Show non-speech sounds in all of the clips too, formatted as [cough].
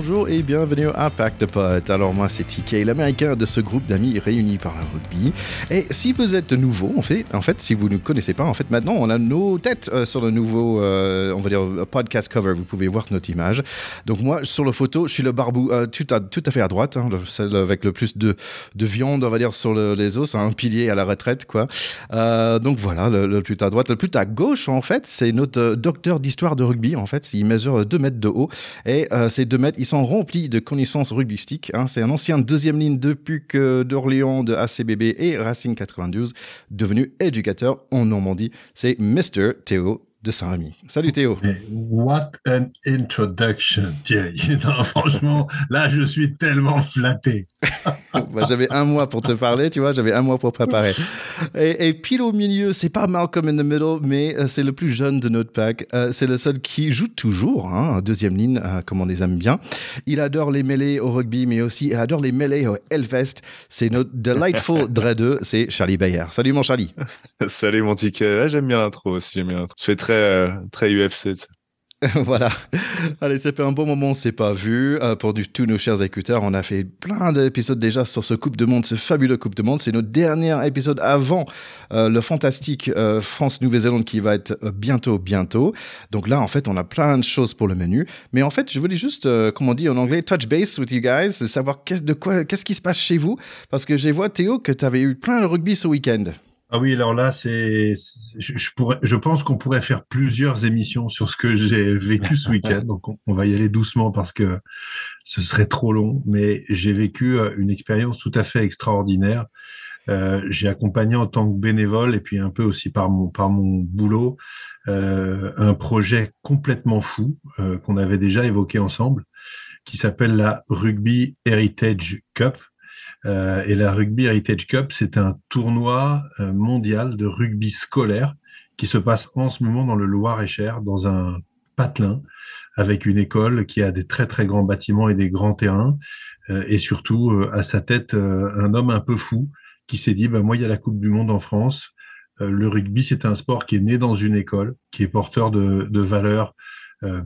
bonjour et bienvenue à de Potes. Alors moi c'est TK, l'américain de ce groupe d'amis réunis par le rugby. Et si vous êtes nouveau, en fait, si vous ne connaissez pas, en fait maintenant on a nos têtes euh, sur le nouveau, euh, on va dire, podcast cover. Vous pouvez voir notre image. Donc moi sur la photo, je suis le barbou euh, tout, à, tout à fait à droite, hein, celle avec le plus de, de, viande, on va dire, sur les os, un pilier à la retraite, quoi. donc voilà, le, plus à droite. Le plus à gauche, en fait, c'est notre docteur d'histoire de rugby, en fait. Il mesure 2 mètres de haut. Et ces 2 mètres, ils sont remplis de connaissances rugbystiques. Hein. C'est un ancien deuxième ligne de PUC d'Orléans, de ACBB et Racing 92, devenu éducateur en Normandie. C'est Mr. Théo de Saint-Rémy. Salut Théo. what an introduction, Thierry. [laughs] franchement, là, je suis tellement flatté. [laughs] Bah, j'avais un mois pour te parler, tu vois, j'avais un mois pour préparer. Et, pile au milieu, c'est pas Malcolm in the Middle, mais euh, c'est le plus jeune de notre pack. Euh, c'est le seul qui joue toujours, hein, deuxième ligne, euh, comme on les aime bien. Il adore les mêlées au rugby, mais aussi il adore les mêlées au Hellfest. C'est notre delightful dreadeux, c'est Charlie Bayer. Salut mon Charlie. [laughs] Salut mon ticket. j'aime bien l'intro aussi, j'aime bien l'intro. Ça fait très, très UFC. [laughs] voilà. Allez, ça fait un bon moment, on s'est pas vu. Euh, pour du, tous nos chers écouteurs, on a fait plein d'épisodes déjà sur ce Coupe de Monde, ce fabuleux Coupe de Monde. C'est notre dernier épisode avant euh, le fantastique euh, France-Nouvelle-Zélande qui va être bientôt, bientôt. Donc là, en fait, on a plein de choses pour le menu. Mais en fait, je voulais juste, comme on dit en anglais, touch base with you guys, savoir qu'est-ce, de qu'est-ce qui se passe chez vous? Parce que j'ai vu, Théo, que tu avais eu plein de rugby ce week-end. Ah oui, alors là, c'est, je, pourrais, je pense qu'on pourrait faire plusieurs émissions sur ce que j'ai vécu ce week-end. Donc, on, va y aller doucement parce que ce serait trop long. Mais j'ai vécu euh, une expérience tout à fait extraordinaire. Euh, j'ai accompagné en tant que bénévole et puis un peu aussi par mon par mon boulot euh, un projet complètement fou qu'on avait déjà évoqué ensemble, qui s'appelle la Rugby Heritage Cup. Euh, et la Rugby Heritage Cup, c'est un tournoi euh, mondial de rugby scolaire qui se passe en ce moment dans le Loir-et-Cher, dans un patelin, avec une école qui a des très très grands bâtiments et des grands terrains, euh, et surtout à sa tête un homme un peu fou qui s'est dit, bah, moi il y a la Coupe du Monde en France, le rugby c'est un sport qui est né dans une école, qui est porteur de, de valeurs,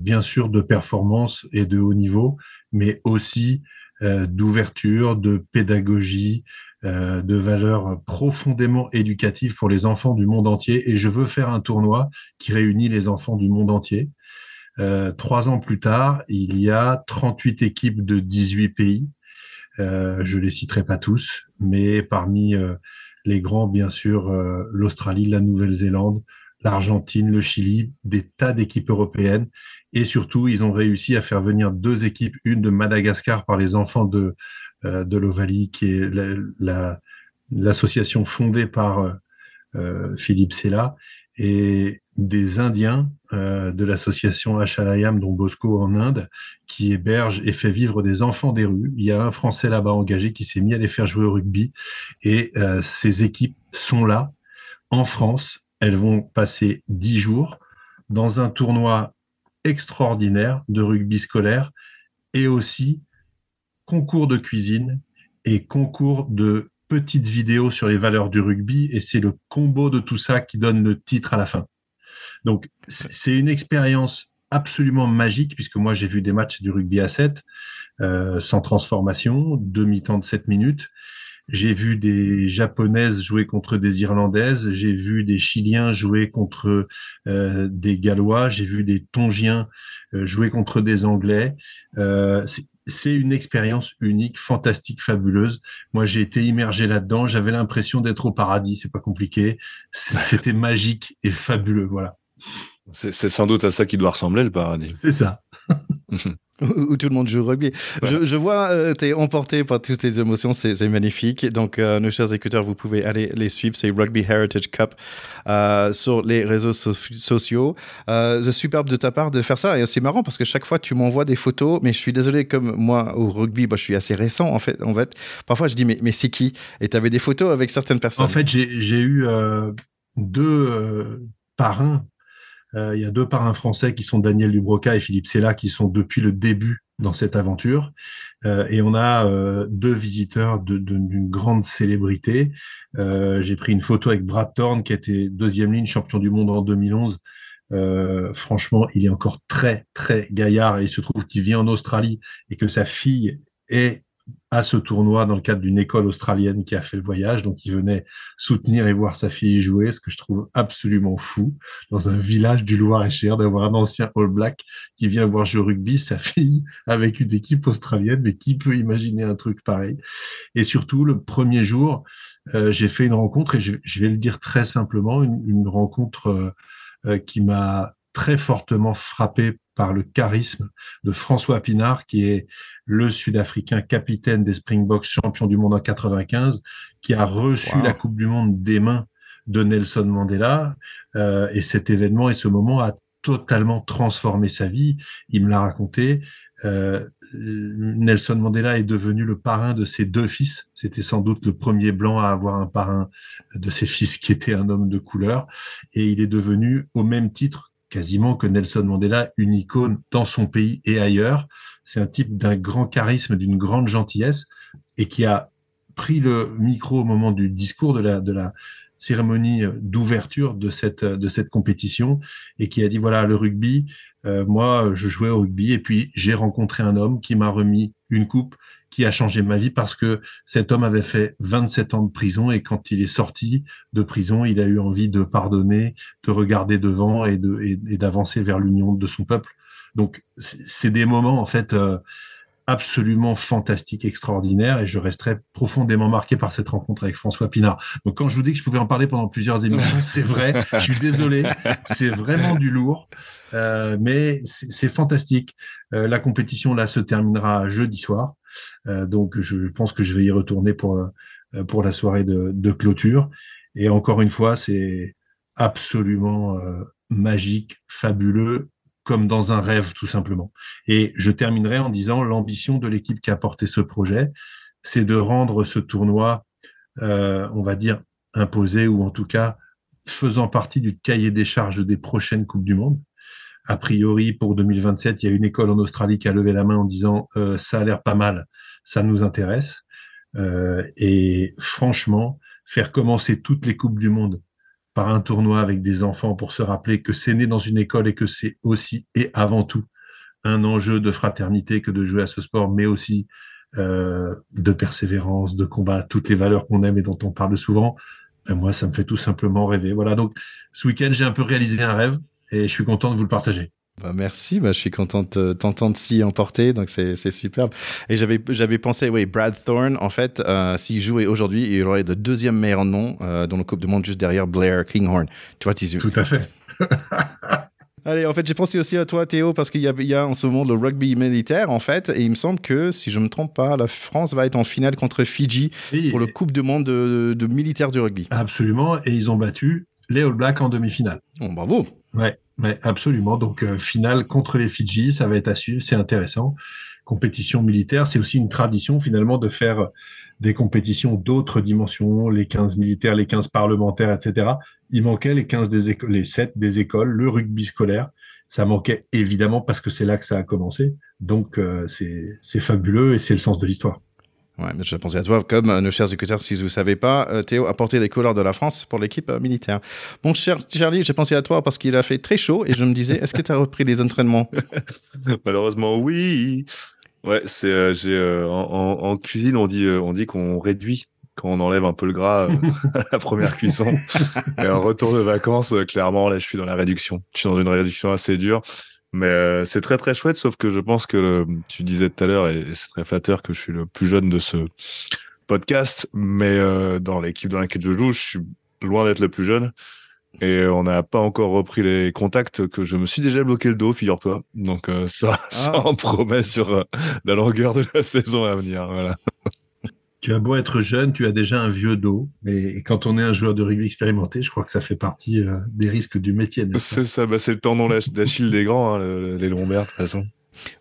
bien sûr de performance et de haut niveau, mais aussi d'ouverture, de pédagogie, euh, de valeurs profondément éducatives pour les enfants du monde entier. Et je veux faire un tournoi qui réunit les enfants du monde entier. Euh, trois ans plus tard, il y a 38 équipes de 18 pays. je les citerai pas tous, mais parmi les grands, bien sûr, l'Australie, la Nouvelle-Zélande, l'Argentine, le Chili, des tas d'équipes européennes. Et surtout, ils ont réussi à faire venir deux équipes, une de Madagascar par les enfants de, euh, de l'Ovalie, qui est l'association fondée par euh, euh, Philippe Sella, et des Indiens de l'association Achalayam, dont Bosco en Inde, qui héberge et fait vivre des enfants des rues. Il y a un Français là-bas engagé qui s'est mis à les faire jouer au rugby. Et ces équipes sont là, en France. Elles vont passer dix jours dans un tournoi extraordinaire de rugby scolaire et aussi concours de cuisine et concours de petites vidéos sur les valeurs du rugby et c'est le combo de tout ça qui donne le titre à la fin. Donc c'est une expérience absolument magique puisque moi j'ai vu des matchs du rugby à 7 euh, sans transformation, demi-temps de 7 minutes j'ai vu des Japonaises jouer contre des Irlandaises, j'ai vu des Chiliens jouer contre euh, des Gallois, j'ai vu des Tongiens euh, jouer contre des Anglais. Euh, c'est une expérience unique, fantastique, fabuleuse. Moi, j'ai été immergé là-dedans. J'avais l'impression d'être au paradis. C'est pas compliqué. C'était magique et fabuleux. Voilà. C'est sans doute à ça qui doit ressembler le paradis. C'est ça. [laughs] où, tout le monde joue au rugby. Je, vois, euh, tu es emporté par toutes tes émotions, c'est magnifique. Donc, euh, nos chers écouteurs, vous pouvez aller les suivre, c'est Rugby Heritage Cup euh, sur les réseaux sociaux. c'est superbe de ta part de faire ça. Et c'est marrant parce que chaque fois, tu m'envoies des photos, mais je suis désolé, comme moi, au rugby, bah, je suis assez récent, en fait. En fait. Parfois, je dis, mais, mais c'est qui? Et tu avais des photos avec certaines personnes. En fait, j'ai eu deux parrains euh, il y a deux parrains français qui sont Daniel Dubroca et Philippe Sella qui sont depuis le début dans cette aventure. Euh, et on a euh, deux visiteurs d'une grande célébrité. J'ai pris une photo avec Brad Thorne qui était deuxième ligne champion du monde en 2011 franchement, il est encore très, très gaillard et il se trouve qu'il vit en Australie et que sa fille est à ce tournoi dans le cadre d'une école australienne qui a fait le voyage. Donc, il venait soutenir et voir sa fille jouer, ce que je trouve absolument fou, dans un village du Loir-et-Cher, d'avoir un ancien All Black qui vient voir jouer rugby, sa fille, avec une équipe australienne. Mais qui peut imaginer un truc pareil? Et surtout, le premier jour, euh, j'ai fait une rencontre, et je, vais le dire très simplement, une, rencontre euh, euh, qui m'a très fortement frappé par le charisme de François Pinard, qui est le Sud-Africain capitaine des Springboks, champion du monde en 95, qui a reçu la Coupe du Monde des mains de Nelson Mandela. Euh, et cet événement et ce moment a totalement transformé sa vie. Il me l'a raconté. Euh, Nelson Mandela est devenu le parrain de ses deux fils. C'était sans doute le premier blanc à avoir un parrain de ses fils qui était un homme de couleur. Et il est devenu, au même titre quasiment que Nelson Mandela, une icône dans son pays et ailleurs. C'est un type d'un grand charisme, d'une grande gentillesse et qui a pris le micro au moment du discours de la, cérémonie d'ouverture de cette, de cette compétition et qui a dit voilà, le rugby, euh, moi, je jouais au rugby et puis j'ai rencontré un homme qui m'a remis une coupe qui a changé ma vie parce que cet homme avait fait 27 ans de prison et quand il est sorti de prison, il a eu envie de pardonner, de regarder devant et d'avancer vers l'union de son peuple. Donc, c'est des moments, en fait, euh, absolument fantastiques, extraordinaires, et je resterai profondément marqué par cette rencontre avec François Pinard. Donc, quand je vous dis que je pouvais en parler pendant plusieurs émissions, [laughs] c'est vrai, je suis désolé, c'est vraiment du lourd, euh, mais c'est fantastique. Euh, la compétition, là, se terminera jeudi soir. Euh, donc, je pense que je vais y retourner pour, euh, la soirée de, clôture. Et encore une fois, c'est absolument euh, magique, fabuleux, comme dans un rêve, tout simplement. Et je terminerai en disant l'ambition de l'équipe qui a porté ce projet, c'est de rendre ce tournoi, on va dire, imposé ou en tout cas faisant partie du cahier des charges des prochaines Coupes du Monde a priori, pour 2027, il y a une école en Australie qui a levé la main en disant euh, ça a l'air pas mal, ça nous intéresse. Euh, et franchement, faire commencer toutes les coupes du monde par un tournoi avec des enfants pour se rappeler que c'est né dans une école et que c'est aussi et avant tout un enjeu de fraternité que de jouer à ce sport, mais aussi euh, de persévérance, de combat, toutes les valeurs qu'on aime et dont on parle souvent. Moi, ça me fait tout simplement rêver. Voilà. Donc, ce week-end, j'ai un peu réalisé un rêve et je suis content de vous le partager. Bah merci, bah je suis content de t'entendre s'y emporter, donc c'est superbe. Et j'avais j'avais pensé, oui, Brad Thorne, en fait, euh, s'il jouait aujourd'hui, il aurait le deuxième meilleur nom euh, dans le Coupe du Monde juste derrière Blair Kinghorn. Tu vois, Tout à fait. [laughs] Allez, en fait, j'ai pensé aussi à toi, Théo, parce qu'il y, y, a en ce moment le rugby militaire, en fait, et il me semble que, si je ne me trompe pas, la France va être en finale contre Fidji pour le Coupe du Monde de, de militaire du rugby. Absolument, et ils ont battu les All Blacks en demi-finale. Bon, bravo. Ouais, ouais absolument. Donc, euh, finale contre les Fidji, ça va être à c'est intéressant. Compétition militaire, c'est aussi une tradition finalement de faire des compétitions d'autres dimensions, les 15 militaires, les 15 parlementaires, etc. Il manquait les 15 des écoles, les 7 des écoles, le rugby scolaire. Ça manquait évidemment parce que c'est là que ça a commencé. Donc, euh, c'est fabuleux et c'est le sens de l'histoire. Ouais, mais je pensais à toi, comme euh, nos chers écouteurs, si vous ne savez pas, euh, Théo a porté les couleurs de la France pour l'équipe euh, militaire. Mon cher Charlie, j'ai pensé à toi parce qu'il a fait très chaud et je me disais, est-ce que tu as repris des entraînements? [laughs] Malheureusement, oui. Ouais, c'est j'ai en, en, cuisine, on dit on dit qu'on réduit quand on enlève un peu le gras [laughs] à la première cuisson. [laughs] et en retour de vacances, clairement, là, je suis dans la réduction. Je suis dans une réduction assez dure. Mais euh, c'est très très chouette, sauf que je pense que tu disais tout à l'heure, et, c'est très flatteur que je suis le plus jeune de ce podcast, mais euh, dans l'équipe dans laquelle je joue, je suis loin d'être le plus jeune. Et on n'a pas encore repris les contacts que je me suis déjà bloqué le dos, figure-toi. Donc euh, ça, [laughs] ça ah. en promet sur la longueur de la [laughs] saison à venir. Voilà tu as beau être jeune, tu as déjà un vieux dos. Et, quand on est un joueur de rugby expérimenté, je crois que ça fait partie euh, des risques du métier. C'est ça, bah, c'est le tendon d'Achille des grands, hein, les lombaires de toute façon.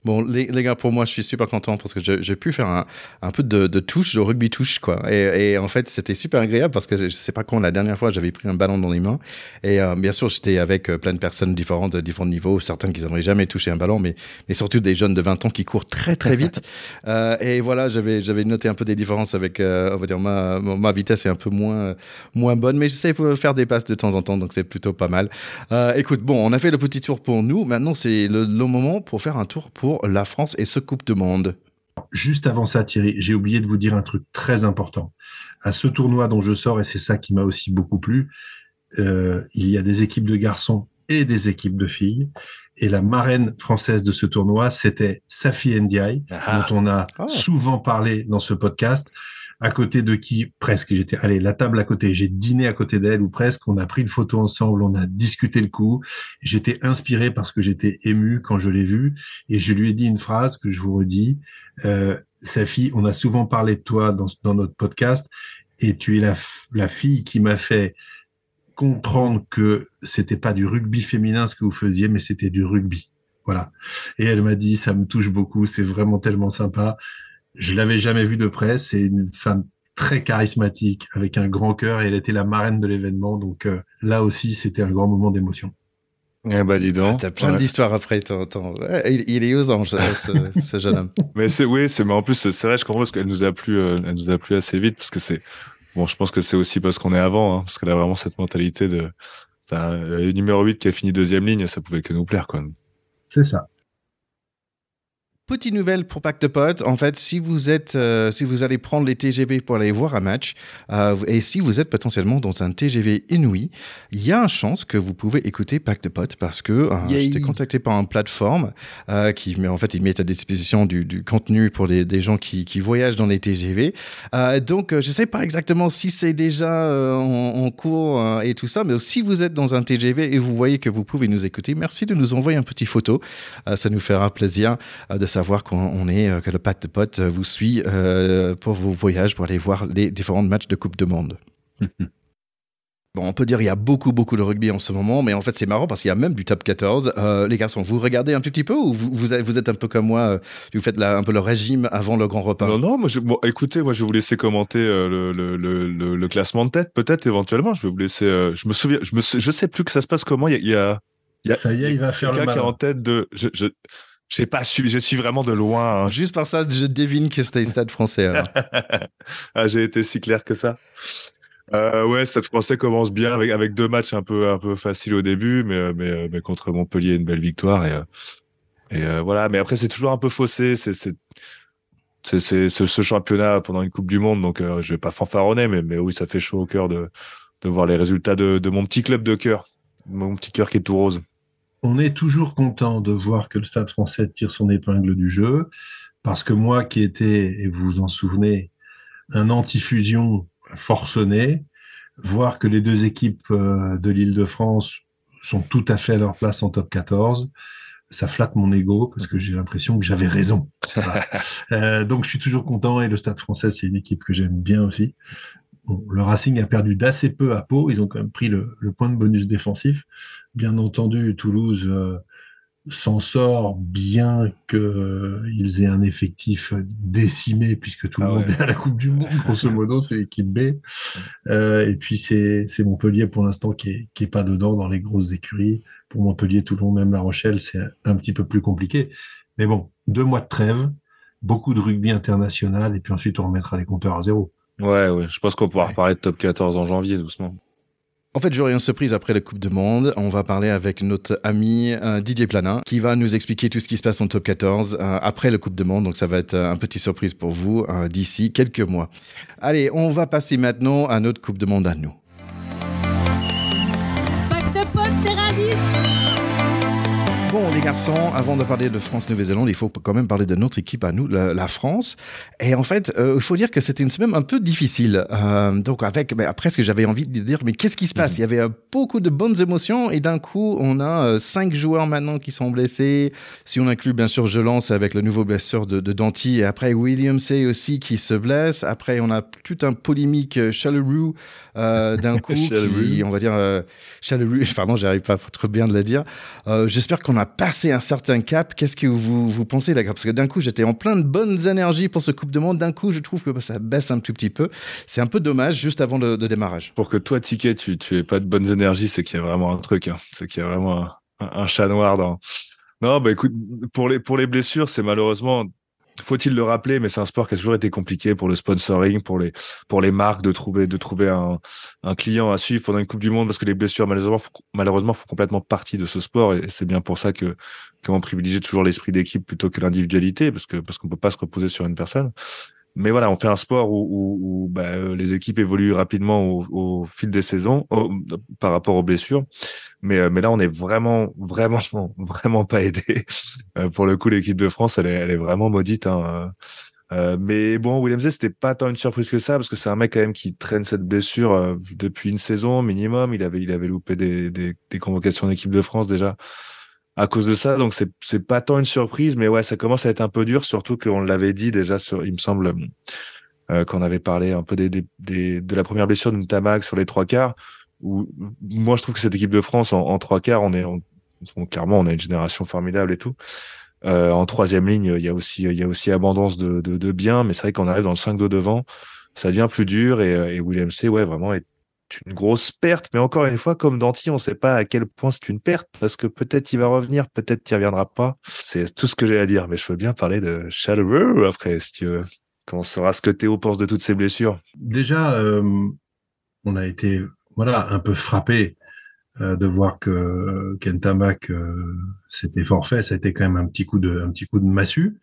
Bon, les, les, gars, pour moi, je suis super content parce que j'ai pu faire un, un peu de, de, touche, de rugby touche, quoi. Et, et en fait, c'était super agréable parce que je sais pas quand la dernière fois j'avais pris un ballon dans les mains. Et euh, bien sûr, j'étais avec euh, plein de personnes différentes, de différents niveaux, certaines qui n'auraient jamais touché un ballon, mais, mais surtout des jeunes de 20 ans qui courent très très vite. [laughs] euh, et voilà, j'avais j'avais noté un peu des différences avec, euh, on va dire, ma, ma vitesse est un peu moins, moins bonne, mais j'essaie de faire des passes de temps en temps, donc c'est plutôt pas mal. écoute, bon, on a fait le petit tour pour nous. Maintenant, c'est le, le moment pour faire un tour pour la France et ce Coupe de Monde Juste avant ça, Thierry, j'ai oublié de vous dire un truc très important. À ce tournoi dont je sors, et c'est ça qui m'a aussi beaucoup plu, euh, il y a des équipes de garçons et des équipes de filles. Et la marraine française de ce tournoi, c'était Safi Ndiaye, ah. dont on a oh. souvent parlé dans ce podcast à côté de qui presque. J'étais allez la table à côté. J'ai dîné à côté d'elle ou presque. On a pris une photo ensemble. On a discuté le coup. J'étais inspiré parce que j'étais ému quand je l'ai vue et je lui ai dit une phrase que je vous redis. Euh, Safi on a souvent parlé de toi dans, dans notre podcast. Et tu es la, la fille qui m'a fait comprendre que c'était pas du rugby féminin ce que vous faisiez mais c'était du rugby. Voilà. Et elle m'a dit ça me touche beaucoup. C'est vraiment tellement sympa je l'avais jamais vue de près. C'est une femme très charismatique, avec un grand cœur, et elle était la marraine de l'événement. Donc euh, là aussi, c'était un grand moment d'émotion. Eh bah dis donc. Ah, t'as plein d'histoires après. il, est aux anges, ce, [laughs] ce, jeune homme. Mais c'est oui, c'est mais en plus c'est vrai, je comprends parce qu'elle nous a plu, euh, elle nous a plu assez vite parce que c'est bon. Je pense que c'est aussi parce qu'on est avant, hein, parce qu'elle a vraiment cette mentalité de. Le numéro 8 qui a fini deuxième ligne, ça pouvait que nous plaire quoi. C'est ça. Petite nouvelle pour Pacte de Potes. En fait, si vous êtes, euh, si vous allez prendre les TGV pour aller voir un match, euh, et si vous êtes potentiellement dans un TGV inouï, il y a une chance que vous pouvez écouter Pacte de Potes parce que euh, j'étais contacté par une plateforme euh, qui, mais en fait, ils mettent à disposition du, du contenu pour des, des gens qui, qui, voyagent dans les TGV. Donc, je sais pas exactement si c'est déjà en, en, cours et tout ça, mais si vous êtes dans un TGV et vous voyez que vous pouvez nous écouter, merci de nous envoyer un petit photo. ça nous fera plaisir de savoir qu'on est, euh, que le Pat de Pote euh, vous suit euh, pour vos voyages, pour aller voir les différents matchs de Coupe de Monde. [laughs] Bon, on peut dire qu'il y a beaucoup, beaucoup de rugby en ce moment, mais en fait, c'est marrant parce qu'il y a même du top 14. Euh, les garçons, vous regardez un tout petit peu ou vous, vous, êtes un peu comme moi, vous faites un peu le régime avant le grand repas? Non, non, moi, je, bon, écoutez, moi, je vais vous laisser commenter le, le, le, le, classement de tête, peut-être, éventuellement. Je vais vous laisser. je me souviens, je, me, je sais plus que ça se passe comment. Il y a. Il y a, ça y est, il va faire le qui est en tête de. Je, je, j'ai pas suivi, je suis vraiment de loin. Hein. Juste par ça, je devine que c'était Stade français. [laughs] ah, j'ai été si clair que ça. Euh, ouais, Stade français commence bien avec, avec deux matchs un peu, un peu faciles au début, mais, mais, mais contre Montpellier, une belle victoire. Et, et euh, voilà, mais après, c'est toujours un peu faussé. C'est, c'est, c'est, ce championnat pendant une Coupe du Monde, donc euh, je vais pas fanfaronner, mais, mais oui, ça fait chaud au cœur de, de voir les résultats de, de mon petit club de cœur, mon petit cœur qui est tout rose on est toujours content de voir que le Stade français tire son épingle du jeu, parce que moi qui étais, et vous vous en souvenez, un anti-fusion forcené, voir que les deux équipes euh, de l'île de France sont tout à fait à leur place en top 14, ça flatte mon ego parce que j'ai l'impression que j'avais raison. [laughs] Euh, donc je suis toujours content et le Stade français c'est une équipe que j'aime bien aussi. Le Racing a perdu d'assez peu à Pau, ils ont quand même pris le point de bonus défensif, Bien entendu, Toulouse euh, s'en sort bien qu'ils euh, aient un effectif décimé puisque tout le ah monde est à la Coupe du Monde, [laughs] grosso modo, c'est l'équipe B. Euh, et puis c'est Montpellier pour l'instant qui est, qui est pas dedans dans les grosses écuries. Pour Montpellier, Toulon, même La Rochelle, c'est un petit peu plus compliqué. Mais bon, deux mois de trêve, beaucoup de rugby international et puis ensuite on remettra les compteurs à zéro. Ouais, ouais. Je pense qu'on pourra reparler de top 14 en janvier doucement. En fait, j'aurai une surprise après la Coupe du Monde. On va parler avec notre ami euh, Didier Planin qui va nous expliquer tout ce qui se passe en top 14 euh, après la Coupe du Monde. Donc, ça va être un petit surprise pour vous euh, d'ici quelques mois. Allez, on va passer maintenant à notre Coupe du Monde à nous. Garçons, avant de parler de France-Nouvelle-Zélande, il faut quand même parler de notre équipe à nous, la, France. Et en fait, euh, il faut dire que c'était une semaine un peu difficile. Euh, donc, avec, mais après, ce que j'avais envie de dire, mais qu'est-ce qui se passe? Mhm. Il y avait euh, beaucoup de bonnes émotions et d'un coup, on a cinq joueurs maintenant qui sont blessés. Si on inclut, bien sûr, je lance avec le nouveau blessure de, de Danty et après William C aussi qui se blesse. Après, on a tout un polémique Chaleroux d'un [laughs] coup, qui, on va dire, Chaleroux, [laughs] pardon, j'arrive pas trop bien de le dire. J'espère qu'on a passé un certain cap. Qu'est-ce que vous, vous pensez là Parce que d'un coup, j'étais en plein de bonnes énergies pour ce Coupe de Monde. D'un coup, je trouve que bah, ça baisse un tout petit peu. C'est un peu dommage juste avant le, démarrage. Pour que toi, Ticket, tu, tu pas de bonnes énergies, c'est qu'il y a vraiment un truc. Hein. C'est qu'il y a vraiment un, un, chat noir dans. Non, bah écoute, pour les, pour les blessures, c'est malheureusement faut-il le rappeler, mais c'est un sport qui a toujours été compliqué pour le sponsoring, pour les pour les marques de trouver de trouver un, un client à suivre pendant une Coupe du Monde parce que les blessures malheureusement malheureusement font complètement partie de ce sport et c'est bien pour ça que qu'on privilégie toujours l'esprit d'équipe plutôt que l'individualité parce que parce qu'on peut pas se reposer sur une personne mais voilà, on fait un sport où, où, où bah, euh, les équipes évoluent rapidement au, au fil des saisons par rapport aux blessures. Mais, euh, mais là, on est vraiment, vraiment, [laughs] vraiment pas aidé. Euh, pour le coup, l'équipe de France, elle est, elle est vraiment maudite. Hein. Mais bon, William c'était pas tant une surprise que ça, parce que c'est un mec quand même qui traîne cette blessure depuis une saison minimum. Il avait, il avait loupé des, des, des convocations d'équipe de France déjà à cause de ça. Donc c'est pas tant une surprise, mais ouais, ça commence à être un peu dur, surtout qu'on l'avait dit déjà sur, il me semble, euh, qu'on avait parlé un peu des, des, de la première blessure de Tamac sur les trois quarts. Où moi je trouve que cette équipe de France en, trois quarts, on est clairement on a une génération formidable et tout. Euh, en troisième ligne, il y a aussi il y a aussi abondance de de, de biens, mais c'est vrai qu'on arrive dans le 5 2 devant, ça devient plus dur et, et William C ouais vraiment est une grosse perte, mais encore une fois, comme Danti, on ne sait pas à quel point c'est une perte, parce que peut-être il va revenir, peut-être il reviendra pas. C'est tout ce que j'ai à dire, mais je veux bien parler de Shadow après, si tu veux. Comment sera ce que Théo pense de toutes ces blessures? Déjà, euh, on a été voilà un peu frappé euh, de voir que Kentamak euh, s'était forfait. Ça a été quand même un petit coup de, un petit coup de massue.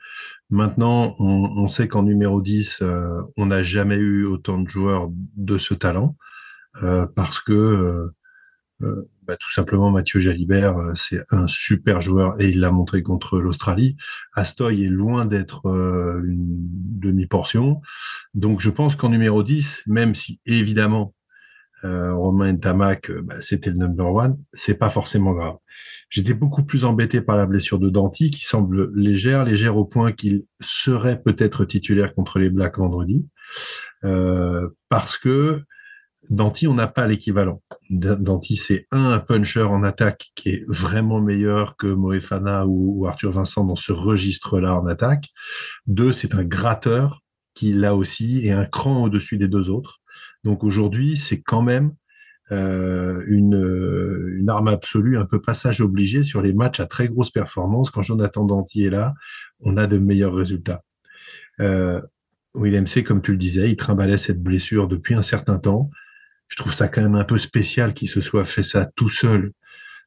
Maintenant, on, on sait qu'en numéro 10, euh, on n'a jamais eu autant de joueurs de ce talent. Euh, parce que euh, euh, bah, tout simplement Mathieu Jalibert, c'est un super joueur et il l'a montré contre l'Australie. Astoy est loin d'être une demi-portion. Donc je pense qu'en numéro 10, même si évidemment Romain Ntamak, bah, c'était le number one, c'est pas forcément grave. J'étais beaucoup plus embêté par la blessure de Danti, qui semble légère, légère au point qu'il serait peut-être titulaire contre les Blacks vendredi, parce que Danti, on n'a pas l'équivalent. Danti, c'est un, puncher en attaque qui est vraiment meilleur que Moefana ou, Arthur Vincent dans ce registre-là en attaque. Deux, c'est un gratteur qui, là aussi, est un cran au-dessus des deux autres. Donc aujourd'hui, c'est quand même euh, une, arme absolue, un peu passage obligé sur les matchs à très grosse performance. Quand Jonathan Danti est là, on a de meilleurs résultats. Euh, Willem C, comme tu le disais, il trimbalait cette blessure depuis un certain temps je trouve ça quand même un peu spécial qu'il se soit fait ça tout seul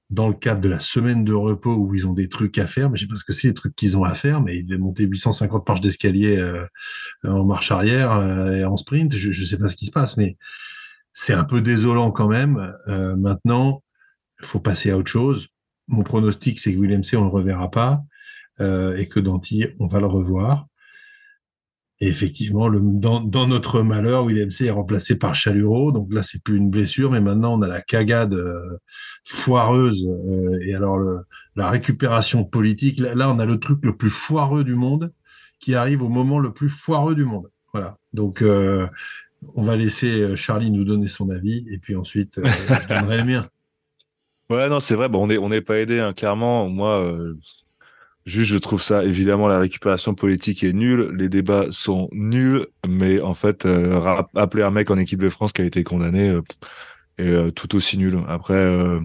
dans le cadre de la semaine de repos où ils ont des trucs à faire, mais je sais pas ce que c'est les trucs qu'ils ont à faire, mais ils devaient monter 850 marches d'escalier euh, en marche arrière euh, et en sprint, je, ne sais pas ce qui se passe, mais c'est un peu désolant quand même. Euh, maintenant, il faut passer à autre chose. Mon pronostic, c'est que Willem C, on le reverra pas, et que Danty, on va le revoir. Et effectivement, le, dans, dans, notre malheur, William C est remplacé par Chaluro. Donc là, c'est plus une blessure, mais maintenant on a la cagade euh, foireuse. Euh, et alors la récupération politique. Là, on a le truc le plus foireux du monde qui arrive au moment le plus foireux du monde. Voilà. Donc euh, on va laisser Charlie nous donner son avis et puis ensuite je donnerai le mien. [laughs] Ouais, non, c'est vrai. Bon, on n'est on pas aidé, hein, clairement. Moi, Juste, je trouve ça évidemment la récupération politique est nulle, les débats sont nuls, mais en fait, euh, appeler un mec en équipe de France qui a été condamné euh, est euh, tout aussi nul. Après, euh,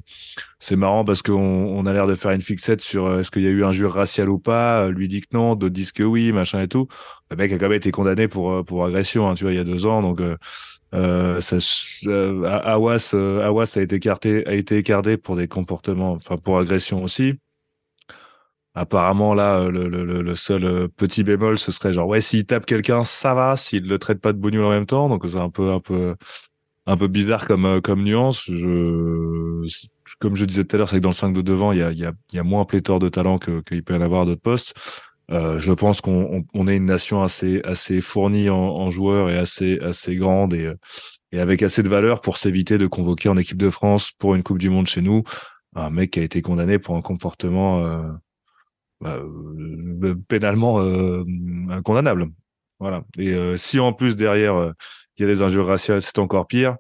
c'est marrant parce qu'on on a l'air de faire une fixette sur est-ce qu'il y a eu un jure racial ou pas. Lui dit que non, d'autres disent que oui, machin et tout. Le mec a quand même été condamné pour pour agression, hein, tu vois, il y a deux ans, donc. Euh, ça, Awas, Awas a été écarté, a été écarté pour des comportements, enfin pour agression aussi apparemment là euh, le, le, le, seul euh, petit bémol ce serait genre ouais s'il tape quelqu'un ça va. S'il le traite pas de bougnoule en même temps. Donc c'est un peu un peu un peu bizarre comme euh, comme nuance. Je comme je disais tout à l'heure c'est que dans le 5 de devant il y a il y a, il y a moins pléthore de talent que qu'il peut y en avoir d'autres postes. Euh, je pense qu'on on, est une nation assez assez fournie en, en, joueurs et assez assez grande et et avec assez de valeur pour s'éviter de convoquer en équipe de France pour une Coupe du Monde chez nous un mec qui a été condamné pour un comportement euh, euh, pénalement euh, condamnable. Voilà. Et euh, si en plus derrière il y a des injures raciales, c'est encore pire.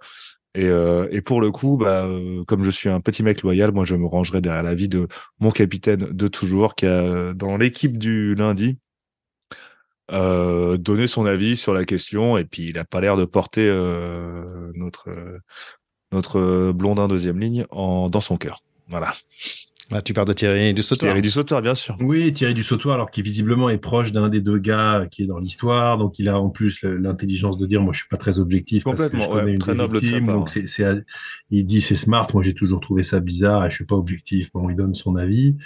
Et, pour le coup, bah, comme je suis un petit mec loyal, moi je me rangerai derrière la vie de mon capitaine de toujours, qui a dans l'équipe du lundi donné son avis sur la question. Et puis il a pas l'air de porter notre notre blondin deuxième ligne en dans son cœur. Voilà. Ah, tu parles de Thierry du Sautoir. Thierry du Sautoir, bien sûr. Oui, Thierry du Sautoir, alors qui visiblement est proche d'un des deux gars qui est dans l'histoire, donc il a en plus l'intelligence de dire, moi je suis pas très objectif Complètement, parce que je connais une très noble donc c'est, il dit c'est smart. Moi j'ai toujours trouvé ça bizarre et je suis pas objectif. Bon, il donne son avis.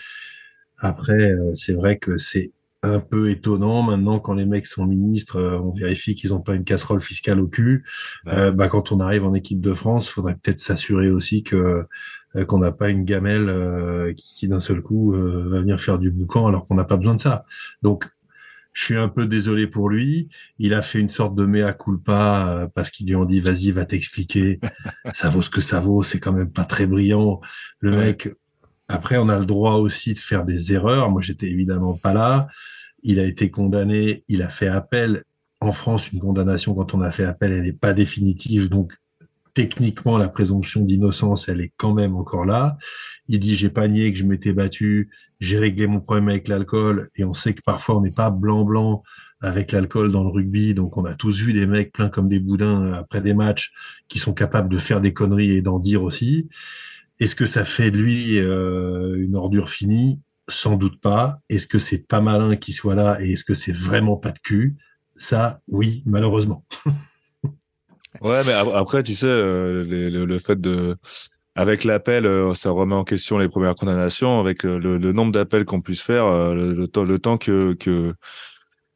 Après, euh, c'est vrai que c'est un peu étonnant maintenant quand les mecs sont ministres, euh, on vérifie qu'ils n'ont pas une casserole fiscale au cul. Euh, bah, quand on arrive en équipe de France, il faudrait peut-être s'assurer aussi que qu'on n'a pas une gamelle euh, qui, d'un seul coup euh, va venir faire du boucan alors qu'on n'a pas besoin de ça. Donc je suis un peu désolé pour lui. Il a fait une sorte de mea culpa parce qu'ils lui ont dit vas-y, va t'expliquer. [laughs] ça vaut ce que ça vaut. C'est quand même pas très brillant. Le mec. Après, on a le droit aussi de faire des erreurs. Moi, j'étais évidemment pas là. Il a été condamné. Il a fait appel. En France, une condamnation quand on a fait appel, elle n'est pas définitive. Donc, techniquement, la présomption d'innocence, elle est quand même encore là. Il dit, j'ai pas nié que je m'étais battu, j'ai réglé mon problème avec l'alcool, et on sait que parfois on n'est pas blanc-blanc avec l'alcool dans le rugby, donc on a tous vu des mecs pleins comme des boudins après des matchs qui sont capables de faire des conneries et d'en dire aussi. Est-ce que ça fait de lui euh, une ordure finie? Sans doute pas. Est-ce que c'est pas malin qu'il soit là et est-ce que c'est vraiment pas de cul? Ça, oui, malheureusement. [laughs] Ouais, mais après, tu sais, euh, le, fait de, avec l'appel, euh, ça remet en question les premières condamnations. Avec le, le nombre d'appels qu'on puisse faire, euh, le, temps, le temps que, que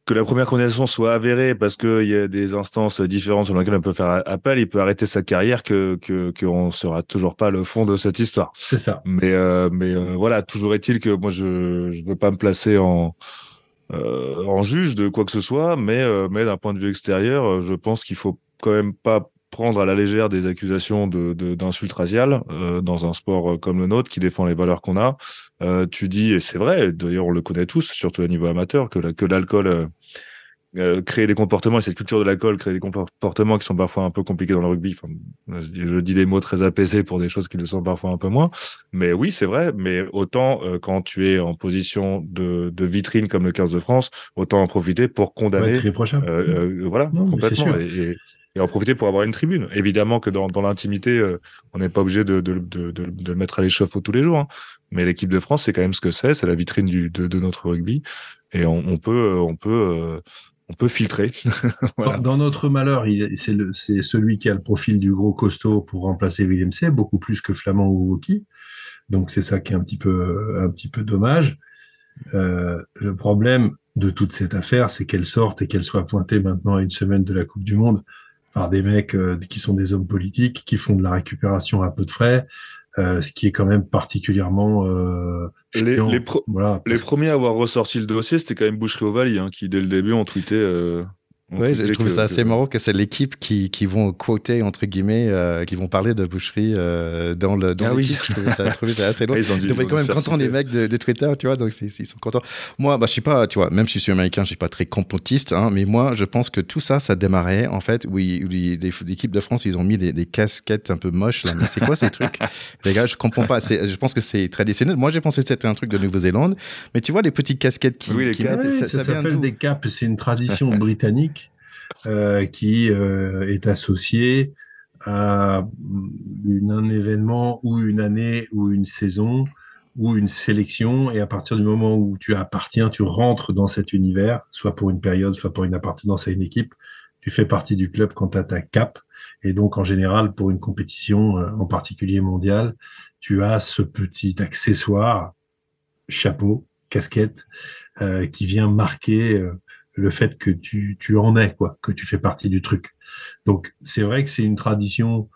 que la première condamnation soit avérée parce qu'il y a des instances différentes sur lesquelles on peut faire appel, il peut arrêter sa carrière que que qu'on sera toujours pas le fond de cette histoire. C'est ça. Mais mais voilà, toujours est-il que moi je je veux pas me placer en en juge de quoi que ce soit, mais mais d'un point de vue extérieur, je pense qu'il faut quand même pas prendre à la légère des accusations de d'insultes raciales euh, dans un sport euh, comme le nôtre qui défend les valeurs qu'on a. Euh, tu dis et c'est vrai, d'ailleurs on le connaît tous, surtout à niveau amateur, que que l'alcool euh, créer des comportements et cette culture de l'alcool crée des comportements qui sont parfois un peu compliqués dans le rugby. Enfin, je, dis des mots très apaisés pour des choses qui le sont parfois un peu moins. Mais oui, c'est vrai. Mais autant quand tu es en position de, de, vitrine comme le 15 de France, autant en profiter pour condamner. Euh, voilà, complètement. Et, et en profiter pour avoir une tribune. Évidemment que dans, dans l'intimité, euh, on n'est pas obligé de, de, de, le mettre à l'échafaud tous les jours. Hein. Mais l'équipe de France, c'est quand même ce que c'est. C'est la vitrine de, notre rugby. Et on, peut, on peut, euh, on peut filtrer. [laughs] Dans notre malheur, c'est celui qui a le profil du gros costaud pour remplacer William C, beaucoup plus que Flamand ou Woki. Donc c'est ça qui est un petit peu, un petit peu dommage. Euh, le problème de toute cette affaire, c'est qu'elle sorte et qu'elle soit pointée maintenant à une semaine de la Coupe du Monde par des mecs euh, qui sont des hommes politiques, qui font de la récupération à peu de frais, euh, ce qui est quand même particulièrement. Euh, les, les, voilà. les, premiers à avoir ressorti le dossier, c'était quand même Boucherie Ovalie, hein, qui dès le début ont tweeté oui, je trouve ça assez marrant que c'est l'équipe qui, qui vont quoter, entre guillemets, euh, qui vont parler de boucherie euh, dans le dans ah oui. Je trouve ça, ça assez [laughs] drôle. ils, devraient quand même contents les mecs de, de, Twitter, tu vois, donc ils sont contents. Moi, bah, je sais pas, tu vois, même si je suis américain, je suis pas très complotiste, hein, mais moi, je pense que tout ça, ça démarrait, en fait, où, l'équipe de France, ils ont mis des, des, casquettes un peu moches, là. Mais c'est quoi ces trucs? [laughs] Les gars, je comprends pas. Je pense que c'est traditionnel. Moi, j'ai pensé que c'était un truc de Nouvelle-Zélande, mais tu vois, les petites casquettes qui. Oui, les qui ça, ça, s'appelle des capes, c'est une tradition [laughs] britannique. Euh, qui euh, est associé à une, un événement ou une année ou une saison ou une sélection. Et à partir du moment où tu appartiens, tu rentres dans cet univers, soit pour une période, soit pour une appartenance à une équipe. Tu fais partie du club quand tu ta cap. Et donc, en général, pour une compétition, euh, en particulier mondiale, tu as ce petit accessoire, chapeau, casquette, qui vient marquer le fait que tu, tu en es, quoi, que tu fais partie du truc. Donc, c'est vrai que c'est une tradition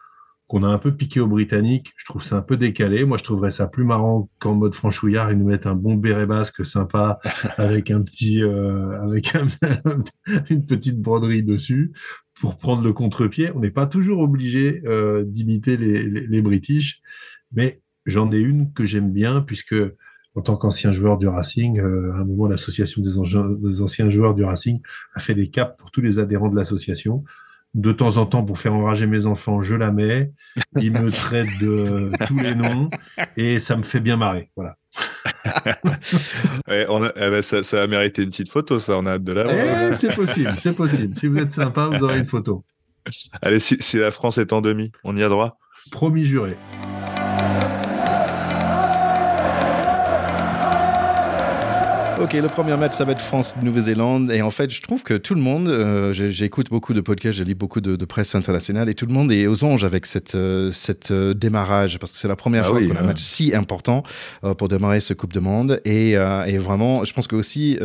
qu'on a un peu piqué aux Britanniques. Je trouve ça un peu décalé. Moi, je trouverais ça plus marrant qu'en mode franchouillard, ils nous mettent un bon béret basque sympa [laughs] avec un petit, euh, avec [laughs] une petite broderie dessus pour prendre le contre-pied. On n'est pas toujours obligé euh, d'imiter les, les, les British, mais j'en ai une que j'aime bien puisque en tant qu'ancien joueur du Racing, euh, à un moment, l'association des, anciens joueurs du Racing a fait des caps pour tous les adhérents de l'association. De temps en temps, pour faire enrager mes enfants, je la mets. Ils me traitent de tous les noms et ça me fait bien marrer. Voilà. [laughs] on a, eh ben, ça, ça, a mérité une petite photo, ça. On a hâte de la voir. Eh, c'est possible, c'est possible. Si vous êtes sympa, vous aurez une photo. Allez, si, si la France est en demi, on y a droit. Promis juré. Ok, le premier match, ça va être France-Nouvelle-Zélande. Et en fait, je trouve que tout le monde, euh, j'écoute beaucoup de podcasts, je lis beaucoup de, de, presse internationale, et tout le monde est aux anges avec cette, euh, cette euh, démarrage, parce que c'est la première ah fois qu'on a un hein. match si important euh, pour démarrer ce Coupe de Monde. Et, euh, et vraiment, je pense que aussi,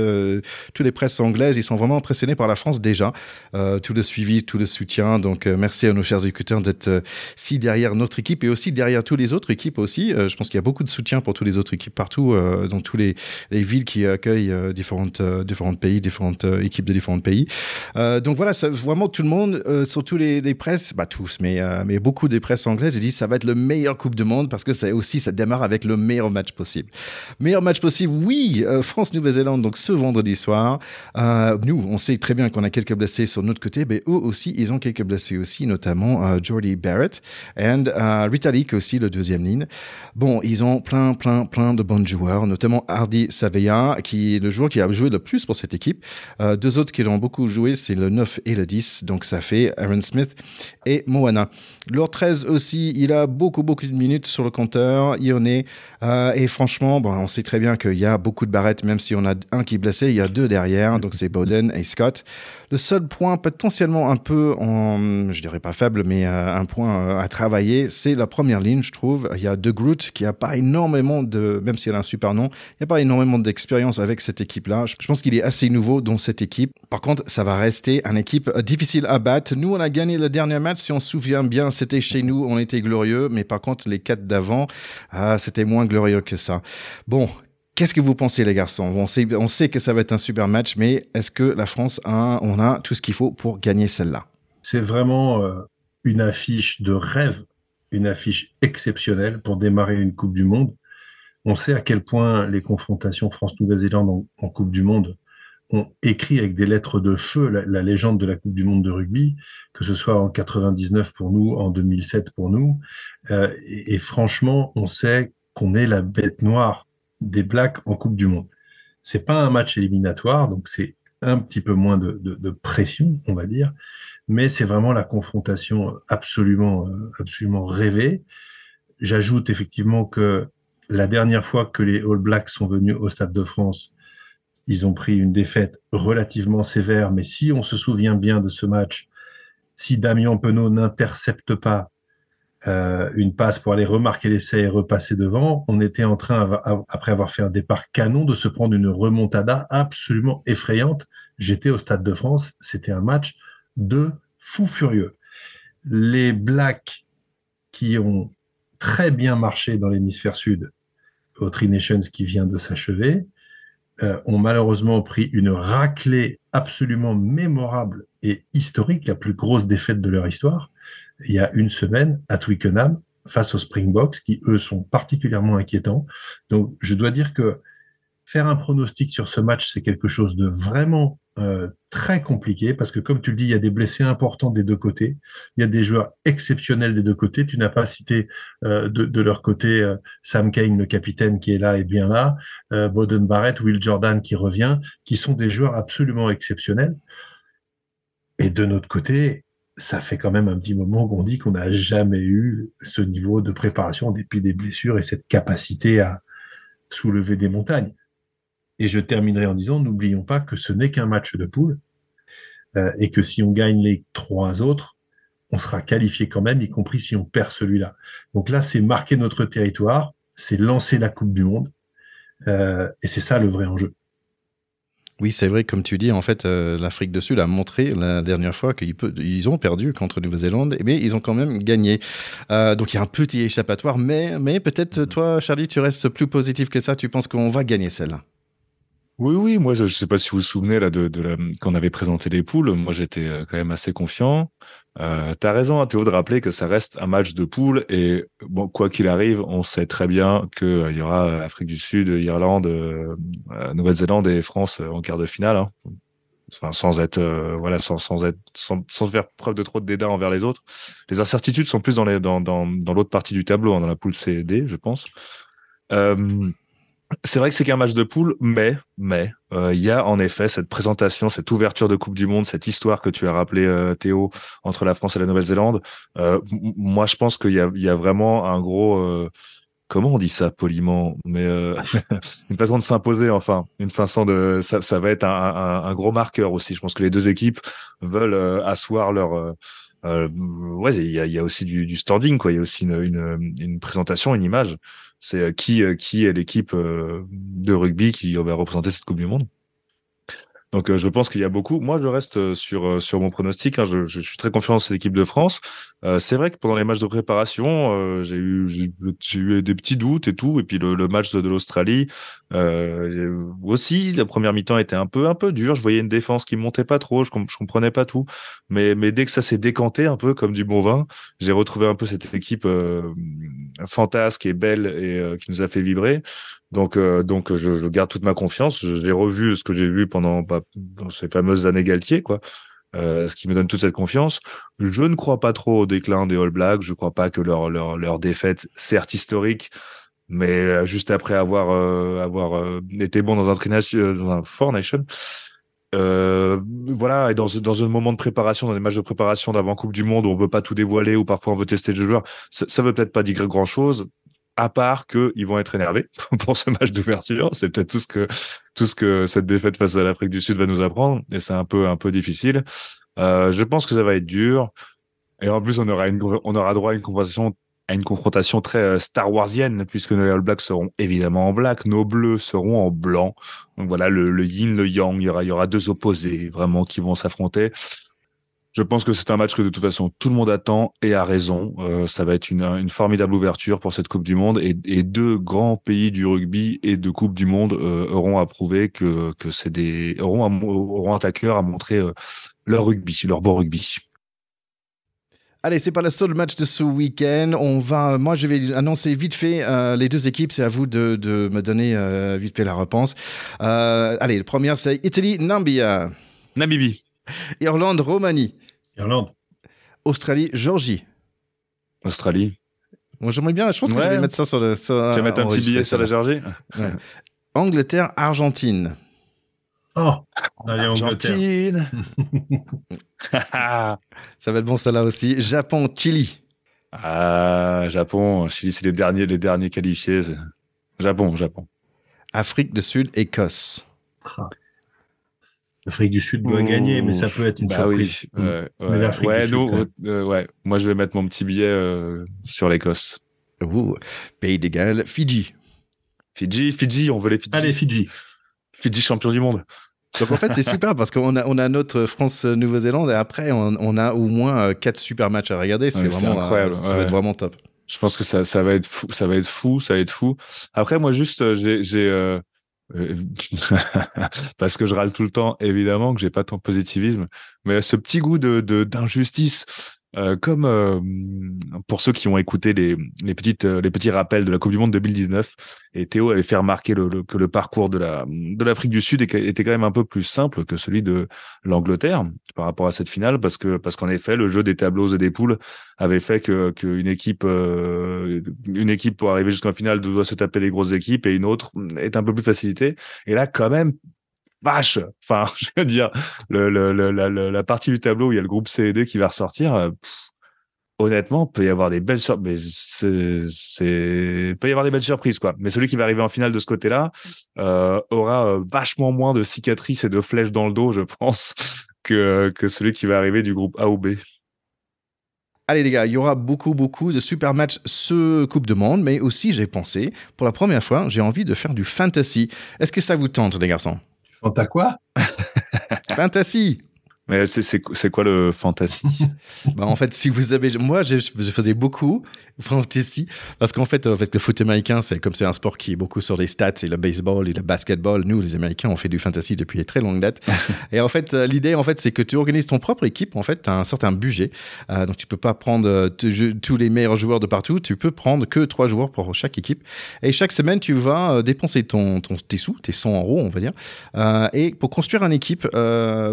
tous les presses anglaises, ils sont vraiment impressionnés par la France déjà. tout le suivi, tout le soutien. Donc, merci à nos chers écouteurs d'être si derrière notre équipe et aussi derrière toutes les autres équipes aussi. je pense qu'il y a beaucoup de soutien pour toutes les autres équipes partout, dans tous les, les villes qui accueille euh, différentes, euh, différents pays, différentes euh, équipes de différents pays. donc voilà, vraiment tout le monde, surtout les, les, presses, bah tous, mais, beaucoup des presses anglaises, ils disent ça va être le meilleur Coupe du Monde parce que ça aussi, ça démarre avec le meilleur match possible. Meilleur match possible, oui, France-Nouvelle-Zélande, donc ce vendredi soir. nous, on sait très bien qu'on a quelques blessés sur notre côté, mais eux aussi, ils ont quelques blessés aussi, notamment Jordy Barrett et Ritalik aussi, le deuxième ligne. Bon, ils ont plein, plein, plein de bons joueurs, notamment Hardy Saveya, qui est le joueur qui a joué le plus pour cette équipe. Euh, deux autres qui l'ont beaucoup joué, c'est le 9 et le 10. Donc ça fait Aaron Smith et Moana. Lord 13 aussi, il a beaucoup, beaucoup de minutes sur le compteur. Ione. Euh, et franchement, bon, on sait très bien qu'il y a beaucoup de barrettes, même si on a un qui est blessé, il y a deux derrière. Donc c'est Bowden et Scott. Le seul point potentiellement un peu, en, je dirais pas faible, mais euh, un point euh, à travailler, c'est la première ligne, je trouve. Il y a De Groot qui a pas énormément de, même si a un super nom, il pas énormément d'expérience avec cette équipe-là. Je pense qu'il est assez nouveau dans cette équipe. Par contre, ça va rester une équipe euh, difficile à battre. Nous, on a gagné le dernier match, si on se souvient bien, c'était chez nous, on était glorieux, mais par contre, les quatre d'avant, ah, c'était moins glorieux que ça. Bon, Qu'est-ce que vous pensez, les garçons? On sait, que ça va être un super match, mais est-ce que la France a, on a tout ce qu'il faut pour gagner celle-là? C'est vraiment euh, une affiche de rêve, une affiche exceptionnelle pour démarrer une Coupe du Monde. On sait à quel point les confrontations France-Nouvelle-Zélande en, Coupe du Monde ont écrit avec des lettres de feu la, légende de la Coupe du Monde de rugby, que ce soit en 99 pour nous, en 2007 pour nous. Euh, et franchement, on sait qu'on est la bête noire des Blacks en Coupe du Monde. C'est pas un match éliminatoire, donc c'est un petit peu moins de, pression, on va dire, mais c'est vraiment la confrontation absolument, euh, absolument rêvée. J'ajoute effectivement que la dernière fois que les All Blacks sont venus au Stade de France, ils ont pris une défaite relativement sévère, mais si on se souvient bien de ce match, si Damien Penaud n'intercepte pas euh, une passe pour aller remarquer l'essai et repasser devant, on était en train, après avoir fait un départ canon, de se prendre une remontada absolument effrayante. J'étais au Stade de France, c'était un match de fou furieux. Les Blacks qui ont très bien marché dans l'hémisphère sud au Tri Nations qui vient de s'achever, euh, ont malheureusement pris une raclée absolument mémorable et historique, la plus grosse défaite de leur histoire il y a une semaine à Twickenham face aux Springboks, qui eux sont particulièrement inquiétants. Donc, je dois dire que faire un pronostic sur ce match, c'est quelque chose de vraiment euh, très compliqué parce que, comme tu le dis, il y a des blessés importants des deux côtés. Il y a des joueurs exceptionnels des deux côtés. Tu n'as pas cité euh, de, leur côté euh, Sam Kane, le capitaine, qui est là et bien là, Bowden Barrett, Will Jordan qui revient, qui sont des joueurs absolument exceptionnels. Et de notre côté, ça fait quand même un petit moment qu'on dit qu'on n'a jamais eu ce niveau de préparation depuis des blessures et cette capacité à soulever des montagnes. Et je terminerai en disant, n'oublions pas que ce n'est qu'un match de poule euh, et que si on gagne les trois autres, on sera qualifié quand même, y compris si on perd celui-là. Donc là, c'est marquer notre territoire, c'est lancer la Coupe du Monde, euh, et c'est ça le vrai enjeu. Oui, c'est vrai, comme tu dis, en fait, euh, l'Afrique du Sud a montré la dernière fois qu'ils ont perdu contre Nouvelle-Zélande, mais ils ont quand même gagné. Euh, donc il y a un petit échappatoire, mais, mais peut-être toi, Charlie, tu restes plus positif que ça, tu penses qu'on va gagner celle-là? Oui, oui, moi je ne sais pas si vous vous souvenez là de, de la, quand on avait présenté les poules, moi j'étais euh, quand même assez confiant. Euh, T'as raison, hein, Théo, de rappeler que ça reste un match de poule et bon, quoi qu'il arrive, on sait très bien qu'il euh, y aura Afrique du Sud, Irlande, euh, Nouvelle-Zélande et France en quart de finale. Hein. enfin sans être voilà sans sans sans, faire preuve de trop de dédain envers les autres. Les incertitudes sont plus dans les dans dans, l'autre partie du tableau, hein, dans la poule C et D, je pense. Euh, c'est vrai que c'est qu'un match de poule, mais mais euh, il y a en effet cette présentation, cette ouverture de Coupe du Monde, cette histoire que tu as rappelé euh, Théo entre la France et la Nouvelle-Zélande. Euh, moi, je pense qu'il y a, y a vraiment un gros comment on dit ça poliment, mais [laughs] une façon de s'imposer, enfin, une façon de, ça, ça va être un, un, un, gros marqueur aussi. Je pense que les deux équipes veulent asseoir leur, euh, ouais, il y a, y a, aussi du, du, standing, quoi. Il y a aussi une, une, une présentation, une image c'est euh, qui, euh, qui est l'équipe euh, de rugby qui va représenter cette Coupe du Monde? Donc je pense qu'il y a beaucoup. Moi, je reste sur sur mon pronostic. Hein. Je, je, suis très confiant dans cette équipe de France. Euh, c'est vrai que pendant les matchs de préparation, euh, j'ai eu j'ai eu des petits doutes et tout. Et puis le, le match de, de l'Australie euh, aussi, la première mi-temps était un peu un peu dur. Je voyais une défense qui montait pas trop. Je, je comprenais pas tout. Mais mais dès que ça s'est décanté un peu comme du bon vin, j'ai retrouvé un peu cette équipe fantasque et belle et qui nous a fait vibrer. Donc, euh, donc je, garde toute ma confiance. J'ai revu ce que j'ai vu pendant bah, ces fameuses années Galtier, quoi. Euh, ce qui me donne toute cette confiance. Je ne crois pas trop au déclin des All Blacks. Je ne crois pas que leur leur leur défaite, certes historique, mais euh, juste après avoir avoir été bon dans un trination, dans un Four Nation. voilà, et dans, dans un moment de préparation, dans des matchs de préparation d'avant Coupe du Monde, où on veut pas tout dévoiler ou parfois on veut tester le joueur, ça, ça veut peut-être pas dire grand chose à part qu'ils vont être énervés [laughs] pour ce match d'ouverture. C'est peut-être tout ce que tout ce que cette défaite face à l'Afrique du Sud va nous apprendre, et c'est un peu un peu difficile. Euh, je pense que ça va être dur, et en plus on aura une on aura droit à une confrontation à une confrontation très euh, Star Warsienne, puisque nos All Blacks seront évidemment en black, nos Bleus seront en blanc. Donc voilà, le, le yin, le yang, il y aura, il y aura deux opposés vraiment qui vont s'affronter. Je pense que c'est un match que de toute façon tout le monde attend et a raison. Euh, ça va être une, une, formidable ouverture pour cette Coupe du Monde et, et, deux grands pays du rugby et de Coupe du Monde euh, auront à prouver que, que c'est des auront, à, auront à cœur à montrer euh, leur rugby, leur beau rugby. Allez, c'est pas le seul match de ce week-end. On va, moi, je vais annoncer vite fait euh, les deux équipes. C'est à vous de, de me donner euh, vite fait la réponse. Euh, allez, le premier c'est Italie, Nambia. Namibie. Irlande, Roumanie. Irlande. Australie, Georgie. Australie. Moi, j'aimerais bien, je pense que Ouais. je vais mettre ça sur le. Sur, Tu vas mettre un petit billet sur la Georgie Ouais. Angleterre, Argentine. Oh, allez, Angleterre. Argentine. [laughs] [laughs] Ça va être bon, ça là aussi. Japon, Chili. ah, Japon, Chili, c'est les derniers, les derniers qualifiés. Japon, Japon. Afrique du Sud, Écosse. L'Afrique du Sud doit gagner, mais ça peut être une bah surprise. Oui, ouais, Mais ouais. l'Afrique Ouais, du Sud, nous, quand même. euh, ouais. Moi, je vais mettre mon petit billet euh, sur l'Écosse. Pays de Galles, Fidji. Fidji, Fidji, on veut les Fidji. Allez, Fidji. Fidji champion du monde. Donc en fait, c'est super parce qu'on a, on a notre France-Nouvelle-Zélande et après, on, on a au moins euh, quatre super matchs à regarder. C'est Ouais, vraiment incroyable, euh, ça ouais. va être vraiment top. Je pense que ça, ça va être fou, ça va être fou, ça va être fou. Après, moi, juste, j'ai, [laughs] parce que je râle tout le temps, évidemment, que j'ai pas tant de positivisme, mais ce petit goût de d'injustice, euh, comme euh, pour ceux qui ont écouté les, les petites, euh, les petits rappels de la Coupe du Monde 2019, et Théo avait fait remarquer le, le- que le parcours de la, de l'Afrique du Sud était quand même un peu plus simple que celui de l'Angleterre par rapport à cette finale, parce que, parce qu'en effet, le jeu des tableaux et des poules avait fait que qu'une équipe euh, une équipe pour arriver jusqu'en finale doit se taper les grosses équipes et une autre est un peu plus facilitée. Et là quand même vache. Enfin [laughs] je veux dire la, partie du tableau où il y a le groupe C et D qui va ressortir euh, honnêtement peut y avoir des belles surprises c'est peut y avoir des belles surprises quoi. Mais celui qui va arriver en finale de ce côté-là euh, aura euh, vachement moins de cicatrices et de flèches dans le dos je pense [laughs] que que celui qui va arriver du groupe A ou B. Allez les gars, il y aura beaucoup, beaucoup de super matchs ce Coupe de Monde, mais aussi j'ai pensé, pour la première fois, j'ai envie de faire du fantasy. Est-ce que ça vous tente les garçons? Tu fanta quoi? Fantasy Mais c'est quoi le fantasy? [laughs] Bah, En fait, si vous avez. Moi, je, je faisais beaucoup fantasy parce qu'en fait, en fait, le foot américain, c'est comme c'est un sport qui est beaucoup sur les stats et le baseball et le basketball. Nous, les Américains, on fait du fantasy depuis très longue date. [laughs] et en fait, euh, l'idée, en fait, c'est que tu organises ton propre équipe. En fait, tu as un certain budget. Euh, donc, tu peux pas prendre euh, tous les meilleurs joueurs de partout. Tu peux prendre que trois joueurs pour chaque équipe. Et chaque semaine, tu vas dépenser ton, ton tes sous, tes 100 euros, on va dire, et pour construire une équipe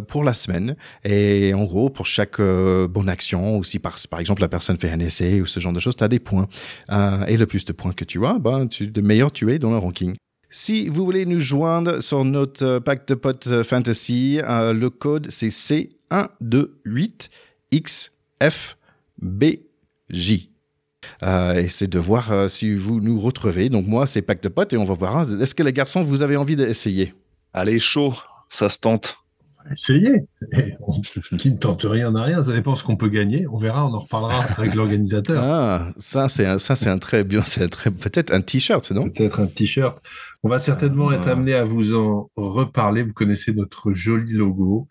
pour la semaine. Et en gros, pour chaque euh, bonne action, ou si par, exemple la personne fait un essai ou ce genre de choses, tu as des points. Euh, et le plus de points que tu as, ben, de meilleur tu es dans le ranking. Si vous voulez nous joindre sur notre euh, pack de potes fantasy, le code c'est C128XFBJ. Euh, et c'est de voir si vous nous retrouvez. Donc moi, c'est pack de potes et on va voir. Hein. Est-ce que les garçons, vous avez envie d'essayer? Allez, chaud, ça se tente. Essayez. qui ne tente rien n'a rien. Ça dépend ce qu'on peut gagner. On verra, on en reparlera avec l'organisateur. Ah, ça c'est un, ça c'est un très bien, c'est très peut-être un t-shirt, non? Peut-être un t-shirt. On va certainement ah. être amené à vous en reparler. Vous connaissez notre joli logo.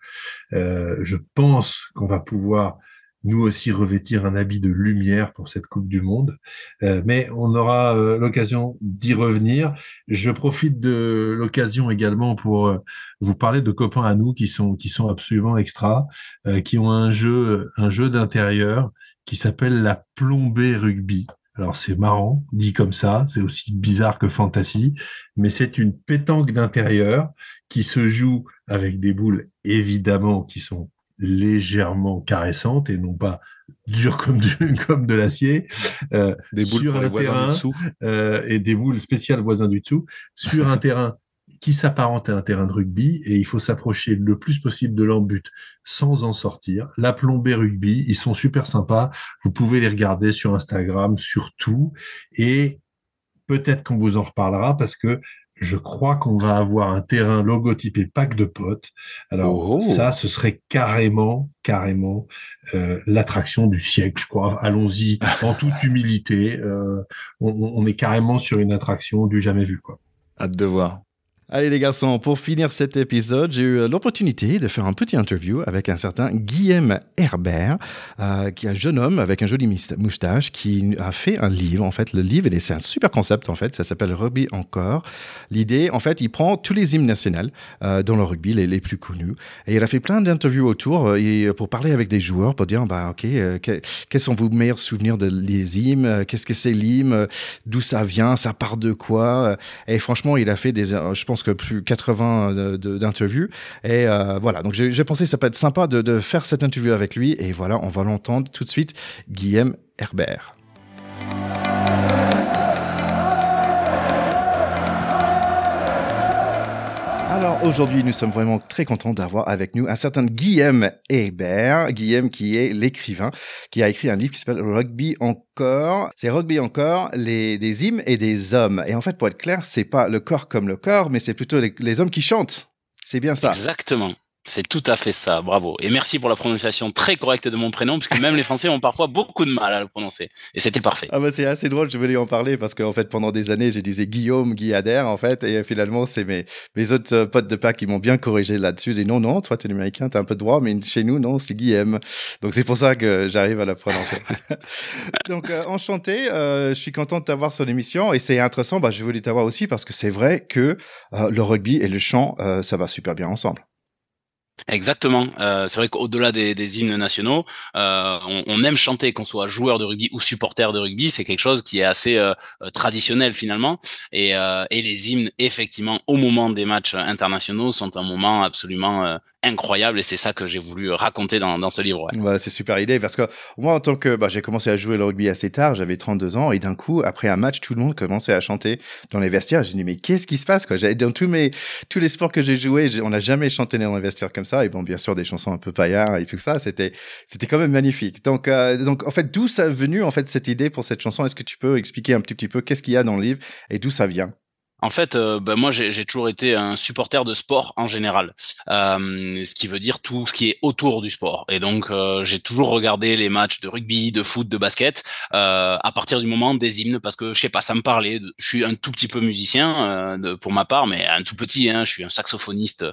Euh, je pense qu'on va pouvoir nous aussi revêtir un habit de lumière pour cette Coupe du Monde. Euh, mais on aura euh, l'occasion d'y revenir. Je profite de l'occasion également pour euh, vous parler de copains à nous qui sont qui sont absolument extra, qui ont un jeu un jeu d'intérieur qui s'appelle la plombée rugby. Alors c'est marrant, dit comme ça, c'est aussi bizarre que fantasy, mais c'est une pétanque d'intérieur qui se joue avec des boules évidemment qui sont légèrement caressante et non pas dure comme, [laughs] comme de l'acier. Euh, des boules sur un terrain, du dessous. Euh, et des boules spéciales voisins du dessous sur un [laughs] terrain qui s'apparente à un terrain de rugby et il faut s'approcher le plus possible de l'embut sans en sortir. La plombée rugby, ils sont super sympas. Vous pouvez les regarder sur Instagram, surtout. Et peut-être qu'on vous en reparlera parce que je crois qu'on va avoir un terrain logotypé pack de potes. Alors oh. ça, ce serait carrément, carrément euh, l'attraction du siècle, je crois. Allons-y [laughs] en toute humilité. Euh, on, on, est carrément sur une attraction du jamais vu, quoi. Hâte de voir. Allez les garçons, pour finir cet épisode, j'ai eu l'opportunité de faire un petit interview avec un certain Guillaume Herbert, euh, qui est un jeune homme avec un joli moustache qui a fait un livre. En fait, le livre, c'est un super concept en fait, ça s'appelle Rugby encore. L'idée, en fait, il prend tous les hymnes nationaux euh, dans le rugby, les, plus connus, et il a fait plein d'interviews autour euh, et pour parler avec des joueurs, pour dire, bah ok, euh, quels sont vos meilleurs souvenirs de les hymnes, qu'est-ce que c'est l'hymne, d'où ça vient, ça part de quoi. Et franchement, il a fait des, je pense que plus 80 euh, d'interviews. Et euh, voilà, donc j'ai pensé que ça peut être sympa de, de faire cette interview avec lui. Et voilà, on va l'entendre tout de suite, Guillaume Herbert. Alors aujourd'hui, nous sommes vraiment très contents d'avoir avec nous un certain Guillaume Hébert. Guillaume qui est l'écrivain, qui a écrit un livre qui s'appelle Rugby encore. C'est Rugby encore, les, des hymnes et des hommes. Et en fait, pour être clair, c'est pas le corps comme le corps, mais c'est plutôt les hommes qui chantent. C'est bien ça. Exactement. C'est tout à fait ça, bravo. Et merci pour la prononciation très correcte de mon prénom, puisque même les Français ont parfois beaucoup de mal à le prononcer. Et c'était parfait. Ah bah c'est assez drôle, je voulais en parler, parce qu'en fait, pendant des années, j'ai disais Guillaume, Guy en fait, et finalement, c'est mes, mes autres euh, potes de Pâques qui m'ont bien corrigé là-dessus. Et non, non, toi, t'es américain, t'as un peu de droit, mais chez nous, non, c'est Guillaume. Donc c'est pour ça que j'arrive à la prononcer. [laughs] Donc euh, enchanté, euh, je suis content de t'avoir sur l'émission, et c'est intéressant, bah, je voulais t'avoir aussi, parce que c'est vrai que le rugby et le chant, ça va super bien ensemble. Exactement. Euh, c'est vrai qu'au-delà des, des, hymnes nationaux, euh, on, on, aime chanter, qu'on soit joueur de rugby ou supporter de rugby. C'est quelque chose qui est assez euh, traditionnel finalement. Et, euh, et, les hymnes, effectivement, au moment des matchs internationaux, sont un moment absolument euh, incroyable. Et c'est ça que j'ai voulu raconter dans, dans ce livre. Ouais. c'est super idée parce que moi, en tant que, bah, j'ai commencé à jouer le rugby assez tard. J'avais 32 ans et d'un coup, après un match, tout le monde commençait à chanter dans les vestiaires. J'ai dit mais qu'est-ce qui se passe quoi? Dans tous mes tous les sports que j'ai joués, on n'a jamais chanté dans les vestiaires comme ça ça. Et bon, bien sûr, des chansons un peu paillards et tout ça. C'était, c'était quand même magnifique. Donc, euh, donc, en fait, d'où ça est venu, en fait, cette idée pour cette chanson? Est-ce que tu peux expliquer un petit, petit peu qu'est-ce qu'il y a dans le livre et d'où ça vient? En fait, euh, ben moi, j'ai toujours été un supporter de sport en général, euh, ce qui veut dire tout ce qui est autour du sport. Et donc, euh, j'ai toujours regardé les matchs de rugby, de foot, de basket euh, à partir du moment des hymnes, parce que je sais pas, ça me parlait. Je suis un tout petit peu musicien de, pour ma part, mais un tout petit. Hein, je suis un saxophoniste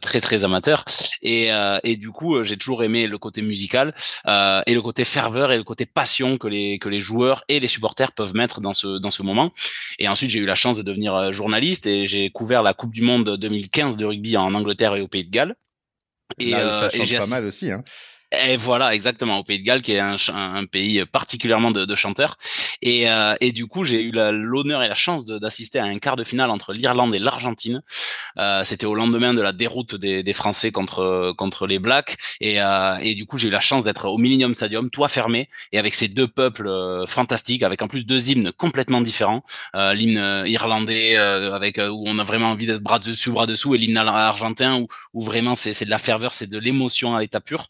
très très amateur. Et, et du coup, j'ai toujours aimé le côté musical et le côté ferveur et le côté passion que les que les joueurs et les supporters peuvent mettre dans ce dans ce moment. Et ensuite, j'ai eu la chance de devenir euh, journaliste et j'ai couvert la Coupe du Monde 2015 de rugby en Angleterre et au Pays de Galles. Et, euh, j'ai pas mal aussi. Hein. Et voilà, exactement, au Pays de Galles, qui est un, pays particulièrement de, chanteurs. Et, euh, et, du coup, j'ai eu l'honneur et la chance d'assister à un quart de finale entre l'Irlande et l'Argentine. Euh, C'était au lendemain de la déroute des, Français contre contre les Blacks. Et, euh, et du coup, j'ai eu la chance d'être au Millennium Stadium, toit fermé, et avec ces deux peuples fantastiques, avec en plus deux hymnes complètement différents. L'hymne irlandais, avec où on a vraiment envie d'être bras dessus, bras dessous, et l'hymne argentin, où, vraiment c'est de la ferveur, c'est de l'émotion à l'état pur.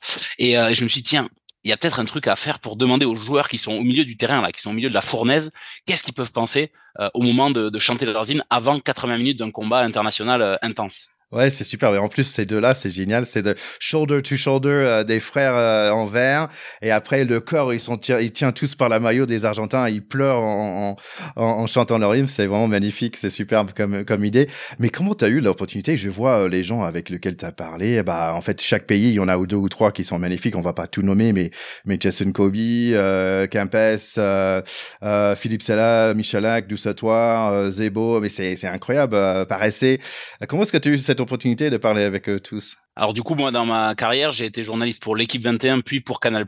Et euh, je me suis dit, tiens, il y a peut-être un truc à faire pour demander aux joueurs qui sont au milieu du terrain, là, qui sont au milieu de la fournaise, qu'est-ce qu'ils peuvent penser euh, au moment de, de, chanter leurs hymnes avant 80 minutes d'un combat international euh, intense? Ouais, c'est super. Et en plus, ces deux-là, c'est génial. C'est de shoulder to shoulder euh, des frères euh, en vert. Et après, le corps, ils sont ils tiennent tous par la maillot des Argentins. Ils pleurent en, en, en chantant leur hymne. C'est vraiment magnifique. C'est superbe comme, comme idée. Mais comment tu as eu l'opportunité? Je vois euh, les gens avec lesquels tu as parlé. Bah, en fait, chaque pays, il y en a deux ou trois qui sont magnifiques. On va pas tout nommer, mais, mais Jason Kobe, euh, Kempes, euh, Philippe Sella, Michalak, Doussatoir, Zebo. Mais c'est, c'est incroyable. Paraissait. Comment est-ce que tu as eu cette opportunité de parler avec eux tous. Alors du coup, moi, dans ma carrière, j'ai été journaliste pour l'équipe 21, puis pour Canal+.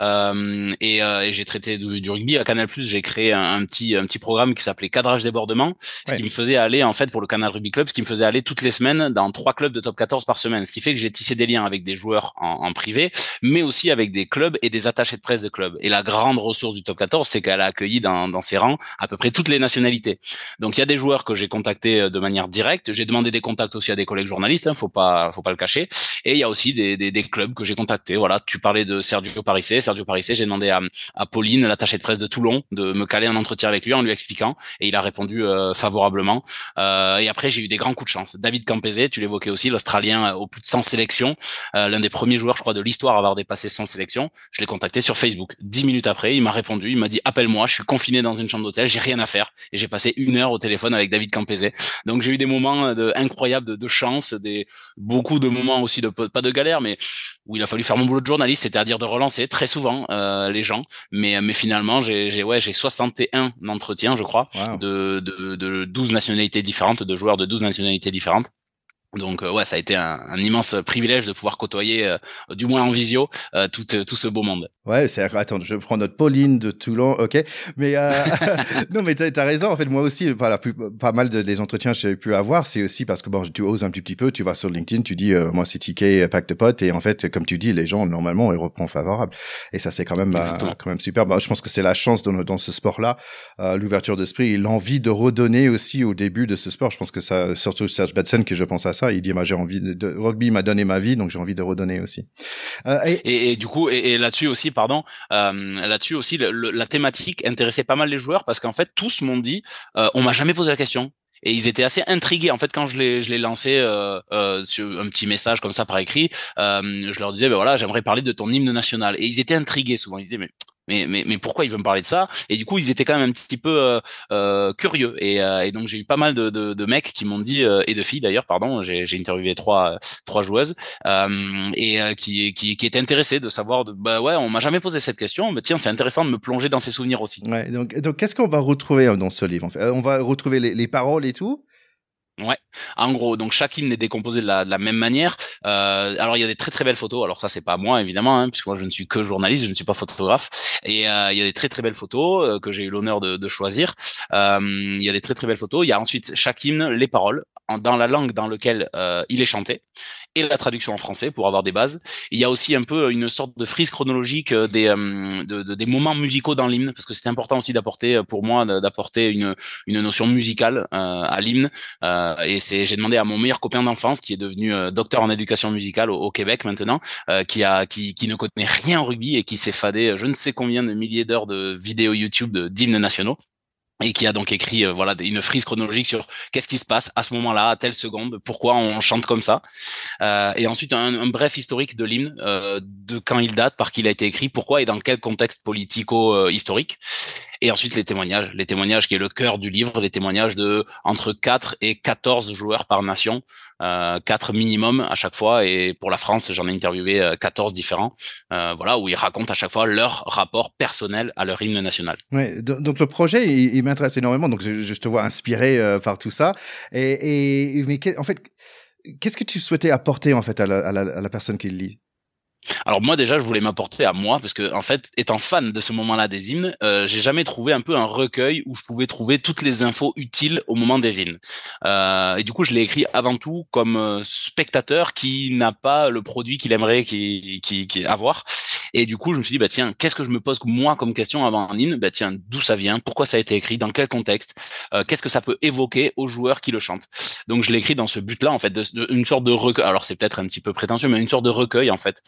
Euh, et, euh, et j'ai traité du, rugby à Canal+. J'ai créé un, petit un petit programme qui s'appelait Cadrage débordement, ce qui me faisait aller en fait pour le Canal Rugby Club, ce qui me faisait aller toutes les semaines dans trois clubs de top 14 par semaine, ce qui fait que j'ai tissé des liens avec des joueurs en, en, privé, mais aussi avec des clubs et des attachés de presse de clubs. Et la grande ressource du top 14, c'est qu'elle a accueilli dans, dans ses rangs à peu près toutes les nationalités. Donc il y a des joueurs que j'ai contactés euh, de manière directe. J'ai demandé des contacts aussi à des collègues journalistes, hein, faut pas faut pas le Et il y a aussi des, des, des clubs que j'ai contactés. Voilà, tu parlais de Sergio Parissé. Sergio Parissé, j'ai demandé à, à Pauline, l'attachée de presse de Toulon, de me caler un entretien avec lui en lui expliquant, et il a répondu euh, favorablement. Euh, et après, j'ai eu des grands coups de chance. David Campese, tu l'évoquais aussi, l'Australien euh, au plus de 100 sélections, euh, l'un des premiers joueurs, je crois, de l'histoire à avoir dépassé 100 sélections. Je l'ai contacté sur Facebook. Dix minutes après, il m'a répondu, il m'a dit appelle-moi, je suis confiné dans une chambre d'hôtel, j'ai rien à faire, et j'ai passé une heure au téléphone avec David Campese. Donc j'ai eu des moments de, incroyables de, de chance, des beaucoup de moments aussi de pas de galère, mais où il a fallu faire mon boulot de journaliste, c'est-à-dire de relancer très souvent euh, les gens. Mais, mais finalement, j'ai ouais, j'ai 61 entretiens, je crois, de, de, de 12 nationalités différentes, de joueurs de 12 nationalités différentes. Donc euh, ouais, ça a été un, un, immense privilège de pouvoir côtoyer, euh, du moins en visio, euh, tout, tout ce beau monde. Ouais, c'est attends, je prends notre Pauline de Toulon, ok. Mais [laughs] [laughs] non, mais t'as as raison. En fait, moi aussi, pas la plus, pas mal de les entretiens que j'ai pu avoir, c'est aussi parce que bon, tu oses un petit, petit peu, tu vas sur LinkedIn, tu dis moi c'est TK pack de potes, et en fait, comme tu dis, les gens normalement ils reprennent favorable. Et ça c'est quand même quand même super. Bah, je pense que c'est la chance dans, dans ce sport-là, l'ouverture d'esprit et l'envie de redonner aussi au début de ce sport. Je pense que ça, surtout Serge Batson que je pense à ça il dit, moi, j'ai envie de, rugby m'a donné ma vie, donc j'ai envie de redonner aussi. Euh, et... Et, du coup, et, là-dessus aussi, pardon, euh, là-dessus aussi, la thématique intéressait pas mal les joueurs parce qu'en fait, tous m'ont dit, euh, on m'a jamais posé la question. Et ils étaient assez intrigués. En fait, quand je l'ai, je lancé euh, euh, sur un petit message comme ça par écrit, je leur disais, ben voilà, j'aimerais parler de ton hymne national. Et ils étaient intrigués souvent. Ils disaient, mais mais, mais, mais pourquoi il veut me parler de ça? Et du coup, ils étaient quand même un petit peu euh, euh curieux. Et, euh, et, donc, j'ai eu pas mal de, de, de mecs qui m'ont dit, euh, et de filles d'ailleurs, pardon, j'ai interviewé trois, trois joueuses, et qui, qui, qui étaient intéressées de savoir, de, bah ouais, on m'a jamais posé cette question, mais tiens, c'est intéressant de me plonger dans ces souvenirs aussi. Ouais, donc, donc qu'est-ce qu'on va retrouver dans ce livre en fait? On va retrouver les, les paroles et tout Ouais, en gros, donc chaque hymne est décomposé de la, même manière. Euh, alors il y a des très très belles photos. Alors ça c'est pas moi évidemment, hein, puisque moi je ne suis que journaliste, je ne suis pas photographe. Et euh, il y a des très très belles photos euh, que j'ai eu l'honneur de, de, choisir. Il y a des très très belles photos. Il y a ensuite chaque hymne, les paroles dans la langue dans laquelle euh, il est chanté et la traduction en français pour avoir des bases. Il y a aussi un peu une sorte de frise chronologique euh, des, euh, de, de, des moments musicaux dans l'hymne, parce que c'est important aussi d'apporter, pour moi, d'apporter une, une notion musicale euh, à l'hymne. Euh, et c'est, j'ai demandé à mon meilleur copain d'enfance, qui est devenu docteur en éducation musicale au, Québec maintenant, qui, a, qui, qui ne connaît rien en rugby et qui s'est fadé je ne sais combien de milliers d'heures de vidéos YouTube d'hymnes nationaux et qui a donc écrit euh, voilà une frise chronologique sur qu'est-ce qui se passe à ce moment-là, à telle seconde, pourquoi on chante comme ça, euh, et ensuite un, bref historique de l'hymne, euh, de quand il date, par qui il a été écrit, pourquoi et dans quel contexte politico-historique. Et ensuite les témoignages, les témoignages qui est le cœur du livre, les témoignages de entre 4 et 14 joueurs par nation, euh, 4 minimum à chaque fois. Et pour la France, j'en ai interviewé 14 euh, différents, euh, voilà, où ils racontent à chaque fois leur rapport personnel à leur hymne national. Ouais, donc le projet, il, m'intéresse énormément. Donc je, te vois inspiré euh, par tout ça. Et, et mais en fait, qu'est-ce que tu souhaitais apporter en fait à la, personne qui le lit? Alors moi déjà, je voulais m'apporter à moi parce que en fait, étant fan de ce moment-là des hymnes, euh, j'ai jamais trouvé un peu un recueil où je pouvais trouver toutes les infos utiles au moment des hymnes. Euh, et du coup, je l'ai écrit avant tout comme euh, spectateur qui n'a pas le produit qu'il aimerait qui, qui, avoir. Et du coup, je me suis dit bah tiens, qu'est-ce que je me pose moi comme question avant un hymne? Bah tiens, d'où ça vient? Pourquoi ça a été écrit? Dans quel contexte? Euh, Qu'est-ce que ça peut évoquer aux joueurs qui le chantent? Donc je l'ai écrit dans ce but-là en fait, de, une sorte de recueil. Alors c'est peut-être un petit peu prétentieux, mais une sorte de recueil en fait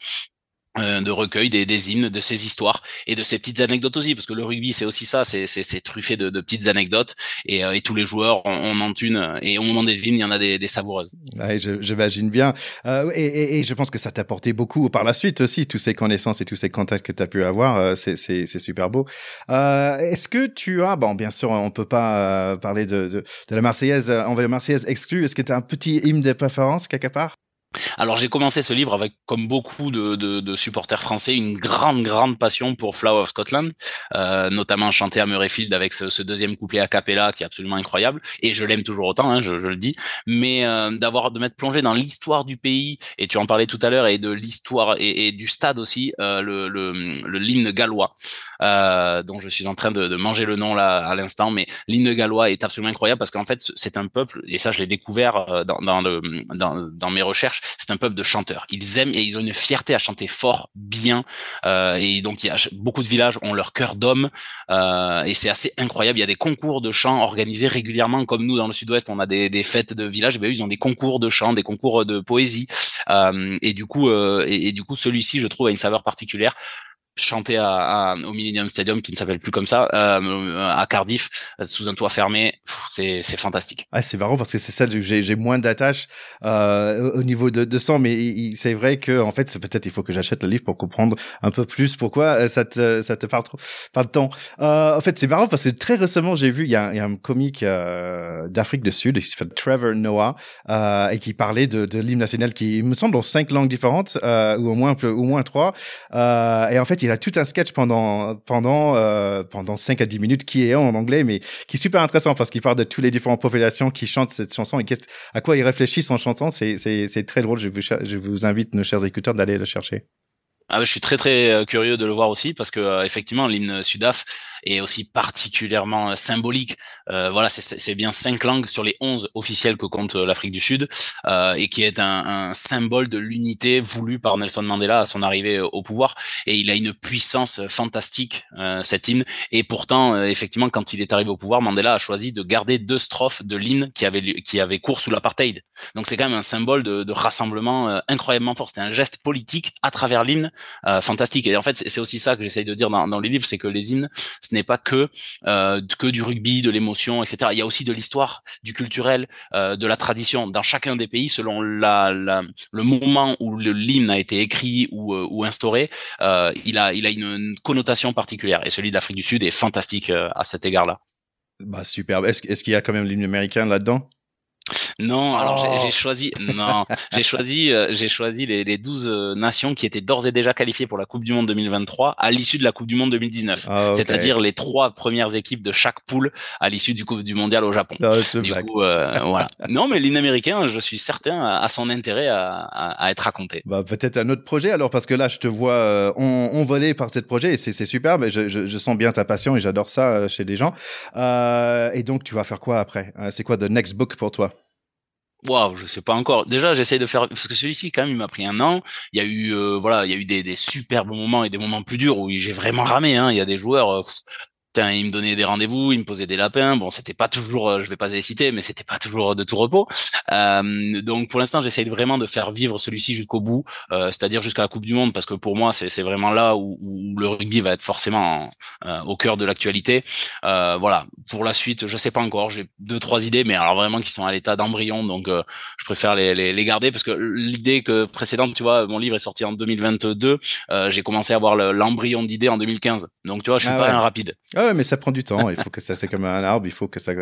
de recueil des, des, hymnes, de ces histoires et de ces petites anecdotes aussi, parce que le rugby c'est aussi ça, c'est truffé de, de, petites anecdotes et, euh, et tous les joueurs en ont une et au moment des hymnes il y en a des, des savoureuses. Ouais, j'imagine bien euh, et, et, et, je pense que ça t'a apporté beaucoup par la suite aussi, tous ces connaissances et tous ces contacts que tu as pu avoir, euh, c'est super beau. Est-ce que tu as, bon bien sûr on peut pas parler de, de, de la Marseillaise, on va la Marseillaise exclue, est-ce que tu as un petit hymne de préférence quelque part? Alors j'ai commencé ce livre avec, comme beaucoup de, de, de, supporters français, une grande grande passion pour Flower of Scotland, euh, notamment chanté à Murrayfield avec ce, ce, deuxième couplet a cappella qui est absolument incroyable, et je l'aime toujours autant, hein, je, je, le dis. Mais euh, d'avoir de m'être plongé dans l'histoire du pays, et tu en parlais tout à l'heure, et de l'histoire et, du stade aussi, euh, le, le, l'hymne gallois, euh, dont je suis en train de, de manger le nom là à l'instant, mais l'hymne gallois est absolument incroyable parce qu'en fait c'est un peuple, et ça je l'ai découvert euh, dans, dans, le, dans mes recherches c'est un peuple de chanteurs. Ils aiment et ils ont une fierté à chanter fort, bien. Euh, et donc, il y a beaucoup de villages ont leur cœur d'homme. Euh, et c'est assez incroyable. Il y a des concours de chant organisés régulièrement, comme nous dans le Sud-Ouest, on a des, fêtes de villages. Et ben, ils ont des concours de chant, des concours de poésie. Euh, et du coup, euh, et, et, du coup, celui-ci, je trouve, a une saveur particulière chanter à, au Millennium Stadium qui ne s'appelle plus comme ça euh, à Cardiff sous un toit fermé c'est fantastique. Ah, c'est marrant parce que c'est ça j'ai moins d'attache euh, au niveau de, de sang mais c'est vrai que en fait peut-être il faut que j'achète le livre pour comprendre un peu plus pourquoi euh, ça te ça te parle trop pas de temps. Euh, en fait c'est marrant parce que très récemment j'ai vu il y a, il y a un comique euh, d'Afrique du Sud qui s'appelle Trevor Noah euh, et qui parlait de, de l'hymne national qui me semble dans cinq langues différentes ou au moins au moins trois et en fait il il a tout un sketch pendant pendant euh, pendant 5 à 10 minutes qui est en anglais mais qui est super intéressant parce qu'il parle de toutes les différentes populations qui chantent cette chanson et à quoi ils réfléchissent en chantant. C'est c'est très drôle. Je vous je vous invite nos chers écouteurs d'aller le chercher. Ah, je suis très très euh, curieux de le voir aussi parce que euh, effectivement l'hymne Sudaf est aussi particulièrement euh, symbolique. Euh, voilà, c'est bien cinq langues sur les onze officielles que compte euh, l'Afrique du Sud euh, et qui est un, un symbole de l'unité voulue par Nelson Mandela à son arrivée au pouvoir. Et il a une puissance fantastique, euh, cet hymne. Et pourtant, effectivement, quand il est arrivé au pouvoir, Mandela a choisi de garder deux strophes de l'hymne qui avait qui avait cours sous l'apartheid. Donc c'est quand même un symbole de, de rassemblement incroyablement fort. C'était un geste politique à travers l'hymne fantastique. Et en fait, c'est aussi ça que j'essaye de dire dans, dans les livres, c'est que les hymnes, ce n'est pas que euh, que du rugby, de l'émotion, etc. Il y a aussi de l'histoire, du culturel, euh, de la tradition dans chacun des pays selon le moment où l'hymne a été écrit ou, euh, instauré. Il a il a une, connotation particulière et celui d'Afrique du Sud est fantastique à cet égard-là. Bah superbe. Est-ce est-ce qu'il y a quand même l'hymne américain là-dedans? Non, alors j'ai oh. choisi, non, j'ai choisi, euh, j'ai choisi les, les 12 euh, nations qui étaient d'ores et déjà qualifiées pour la Coupe du Monde 2023 à l'issue de la Coupe du Monde 2019. Ah, C'est-à-dire les trois premières équipes de chaque poule à l'issue du Coupe du Mondial au Japon. Ah, du coup, euh, voilà. [laughs] Non, mais l'américain, je suis certain, a son intérêt à, à, être raconté. Bah, peut-être un autre projet alors, parce que là, je te vois on, on volé par ce projet et c'est super. Mais je, je, je, sens bien ta passion et j'adore ça chez des gens. Euh, et donc, tu vas faire quoi après? C'est quoi the next book pour toi? Waouh, je sais pas encore. Déjà, j'essaie de faire parce que celui-ci, quand même, il m'a pris un an. Il y a eu, euh, voilà, il y a eu des, des superbes moments et des moments plus durs où j'ai vraiment ramé. Hein. Il y a des joueurs, euh, putain, il me donnait des rendez-vous, il me posait des lapins. Bon, c'était pas toujours, je vais pas les citer, mais c'était pas toujours de tout repos. donc pour l'instant, j'essaye vraiment de faire vivre celui-ci jusqu'au bout, c'est-à-dire jusqu'à la Coupe du Monde, parce que pour moi, c'est vraiment là où, où, le rugby va être forcément au cœur de l'actualité. voilà. Pour la suite, je sais pas encore. J'ai deux trois idées, mais alors vraiment qui sont à l'état d'embryon, donc je préfère les, les, les garder parce que l'idée que précédente, tu vois, mon livre est sorti en 2022. Euh, j'ai commencé à avoir l'embryon d'idée en 2015. Donc, tu vois, je suis ah pas un rapide. Ah ouais, mais ça prend du temps. il faut que ça, c'est comme un arbre. Il faut que ça,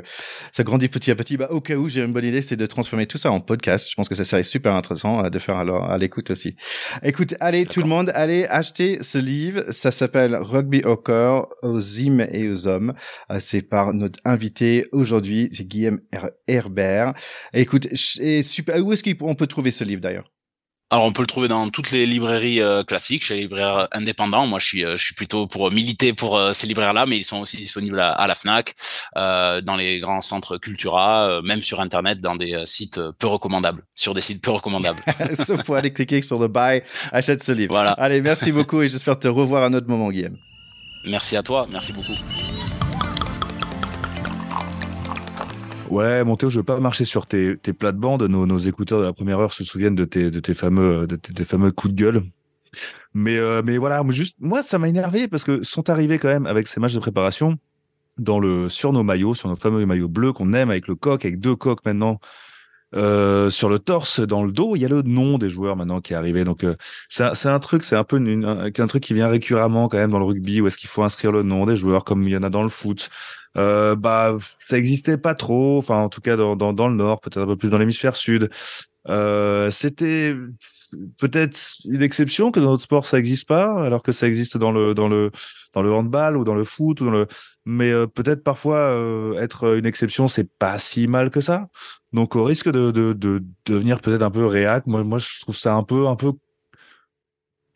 ça grandit petit à petit. Bah, au cas où, j'ai une bonne idée, c'est de transformer tout ça en podcast. Je pense que ça serait super intéressant euh, de faire alors à l'écoute aussi. Écoute, allez, tout le monde, allez acheter ce livre. Ça s'appelle Rugby au corps, aux hymnes et aux hommes. Euh, c'est par notre invité aujourd'hui, c'est Guillaume Herbert. Écoute, et super, où est-ce qu'on peut trouver ce livre d'ailleurs? Alors on peut le trouver dans toutes les librairies euh, classiques, chez les libraires indépendants. Moi je suis euh, je suis plutôt pour militer pour euh, ces libraires-là, mais ils sont aussi disponibles à, la Fnac, dans les grands centres Cultura, même sur internet dans des sites peu recommandables, sur des sites peu recommandables. [laughs] Sauf pour aller cliquer sur le buy, achète ce livre. Voilà. Allez, merci beaucoup et j'espère te revoir à un autre moment, Guillaume. Merci à toi, merci beaucoup. Ouais, Montéo, je veux pas marcher sur tes, tes plates-bandes. Nos, écouteurs de la première heure se souviennent de tes, de tes fameux, de tes, fameux coups de gueule. Mais, euh, mais voilà, juste, moi, ça m'a énervé parce que sont arrivés quand même avec ces matchs de préparation dans le, sur nos maillots, sur nos fameux maillots bleus qu'on aime avec le coq, avec deux coques maintenant. Euh, sur le torse, dans le dos, il y a le nom des joueurs maintenant qui est arrivé. Donc euh, c'est un truc, c'est un peu une, un, un, truc qui vient récurremment quand même dans le rugby où est-ce qu'il faut inscrire le nom des joueurs comme il y en a dans le foot euh, bah ça existait pas trop, enfin en tout cas dans, dans, dans le nord, peut-être un peu plus dans l'hémisphère sud. Euh, c'était peut-être une exception que dans notre sport ça existe pas, alors que ça existe dans le dans le dans le handball ou dans le foot ou dans le. Mais euh, peut-être parfois euh, être une exception, c'est pas si mal que ça. Donc au risque de de, de devenir peut-être un peu réac, moi moi je trouve ça un peu un peu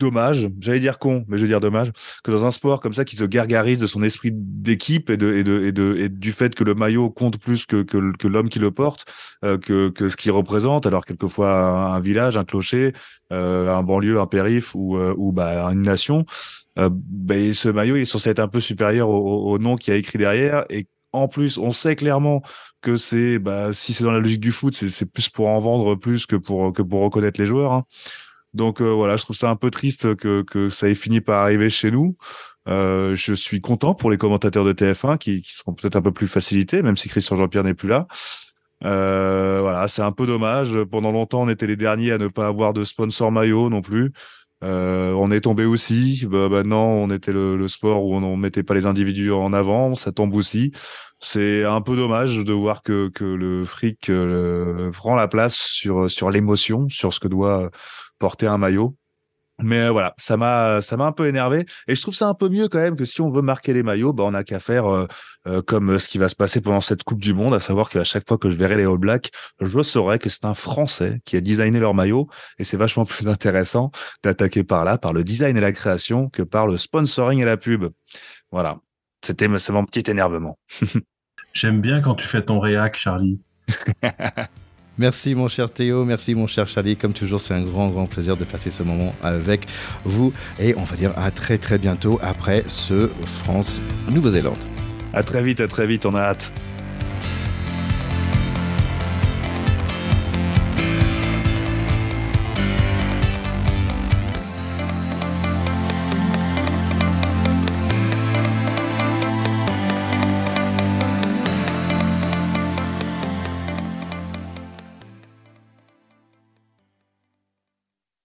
dommage, j'allais dire con, mais je veux dire dommage, que dans un sport comme ça qui se gargarise de son esprit d'équipe et de, et de, et de, et du fait que le maillot compte plus que, que, que l'homme qui le porte, euh, que, que ce qu'il représente, alors quelquefois un, village, un clocher, euh, un banlieue, un périph ou, euh, ou bah, une nation, euh, bah, ce maillot il est censé être un peu supérieur au, au nom qui a écrit derrière et en plus, on sait clairement que c'est, bah, si c'est dans la logique du foot, c'est plus pour en vendre plus que pour que pour reconnaître les joueurs. Hein. Donc euh, voilà, je trouve ça un peu triste que, que ça ait fini par arriver chez nous. Euh, je suis content pour les commentateurs de TF1 qui, qui seront peut-être un peu plus facilités, même si Christian Jean-Pierre n'est plus là. Euh, voilà, c'est un peu dommage. Pendant longtemps, on était les derniers à ne pas avoir de sponsor maillot non plus. Euh, on est tombé aussi. Bah, maintenant, on était le, le sport où on ne mettait pas les individus en avant. Ça tombe aussi. C'est un peu dommage de voir que, que le fric euh, prend la place sur, sur l'émotion, sur ce que doit porter un maillot. Mais euh, voilà, ça m'a ça m'a un peu énervé et je trouve ça un peu mieux quand même que si on veut marquer les maillots, bah on a qu'à faire euh, euh, comme ce qui va se passer pendant cette Coupe du Monde, à savoir qu'à chaque fois que je verrai les All Blacks, je saurai que c'est un Français qui a designé leur maillot et c'est vachement [laughs] plus intéressant d'attaquer par là, par le design et la création, que par le sponsoring et la pub. Voilà, c'était c'est mon petit énervement. [laughs] J'aime bien quand tu fais ton réac, Charlie. [laughs] Merci mon cher Théo, merci mon cher Charlie. Comme toujours, c'est un grand, grand plaisir de passer ce moment avec vous. Et on va dire à très, très bientôt après ce France-Nouvelle-Zélande. À très vite, à très vite, on a hâte.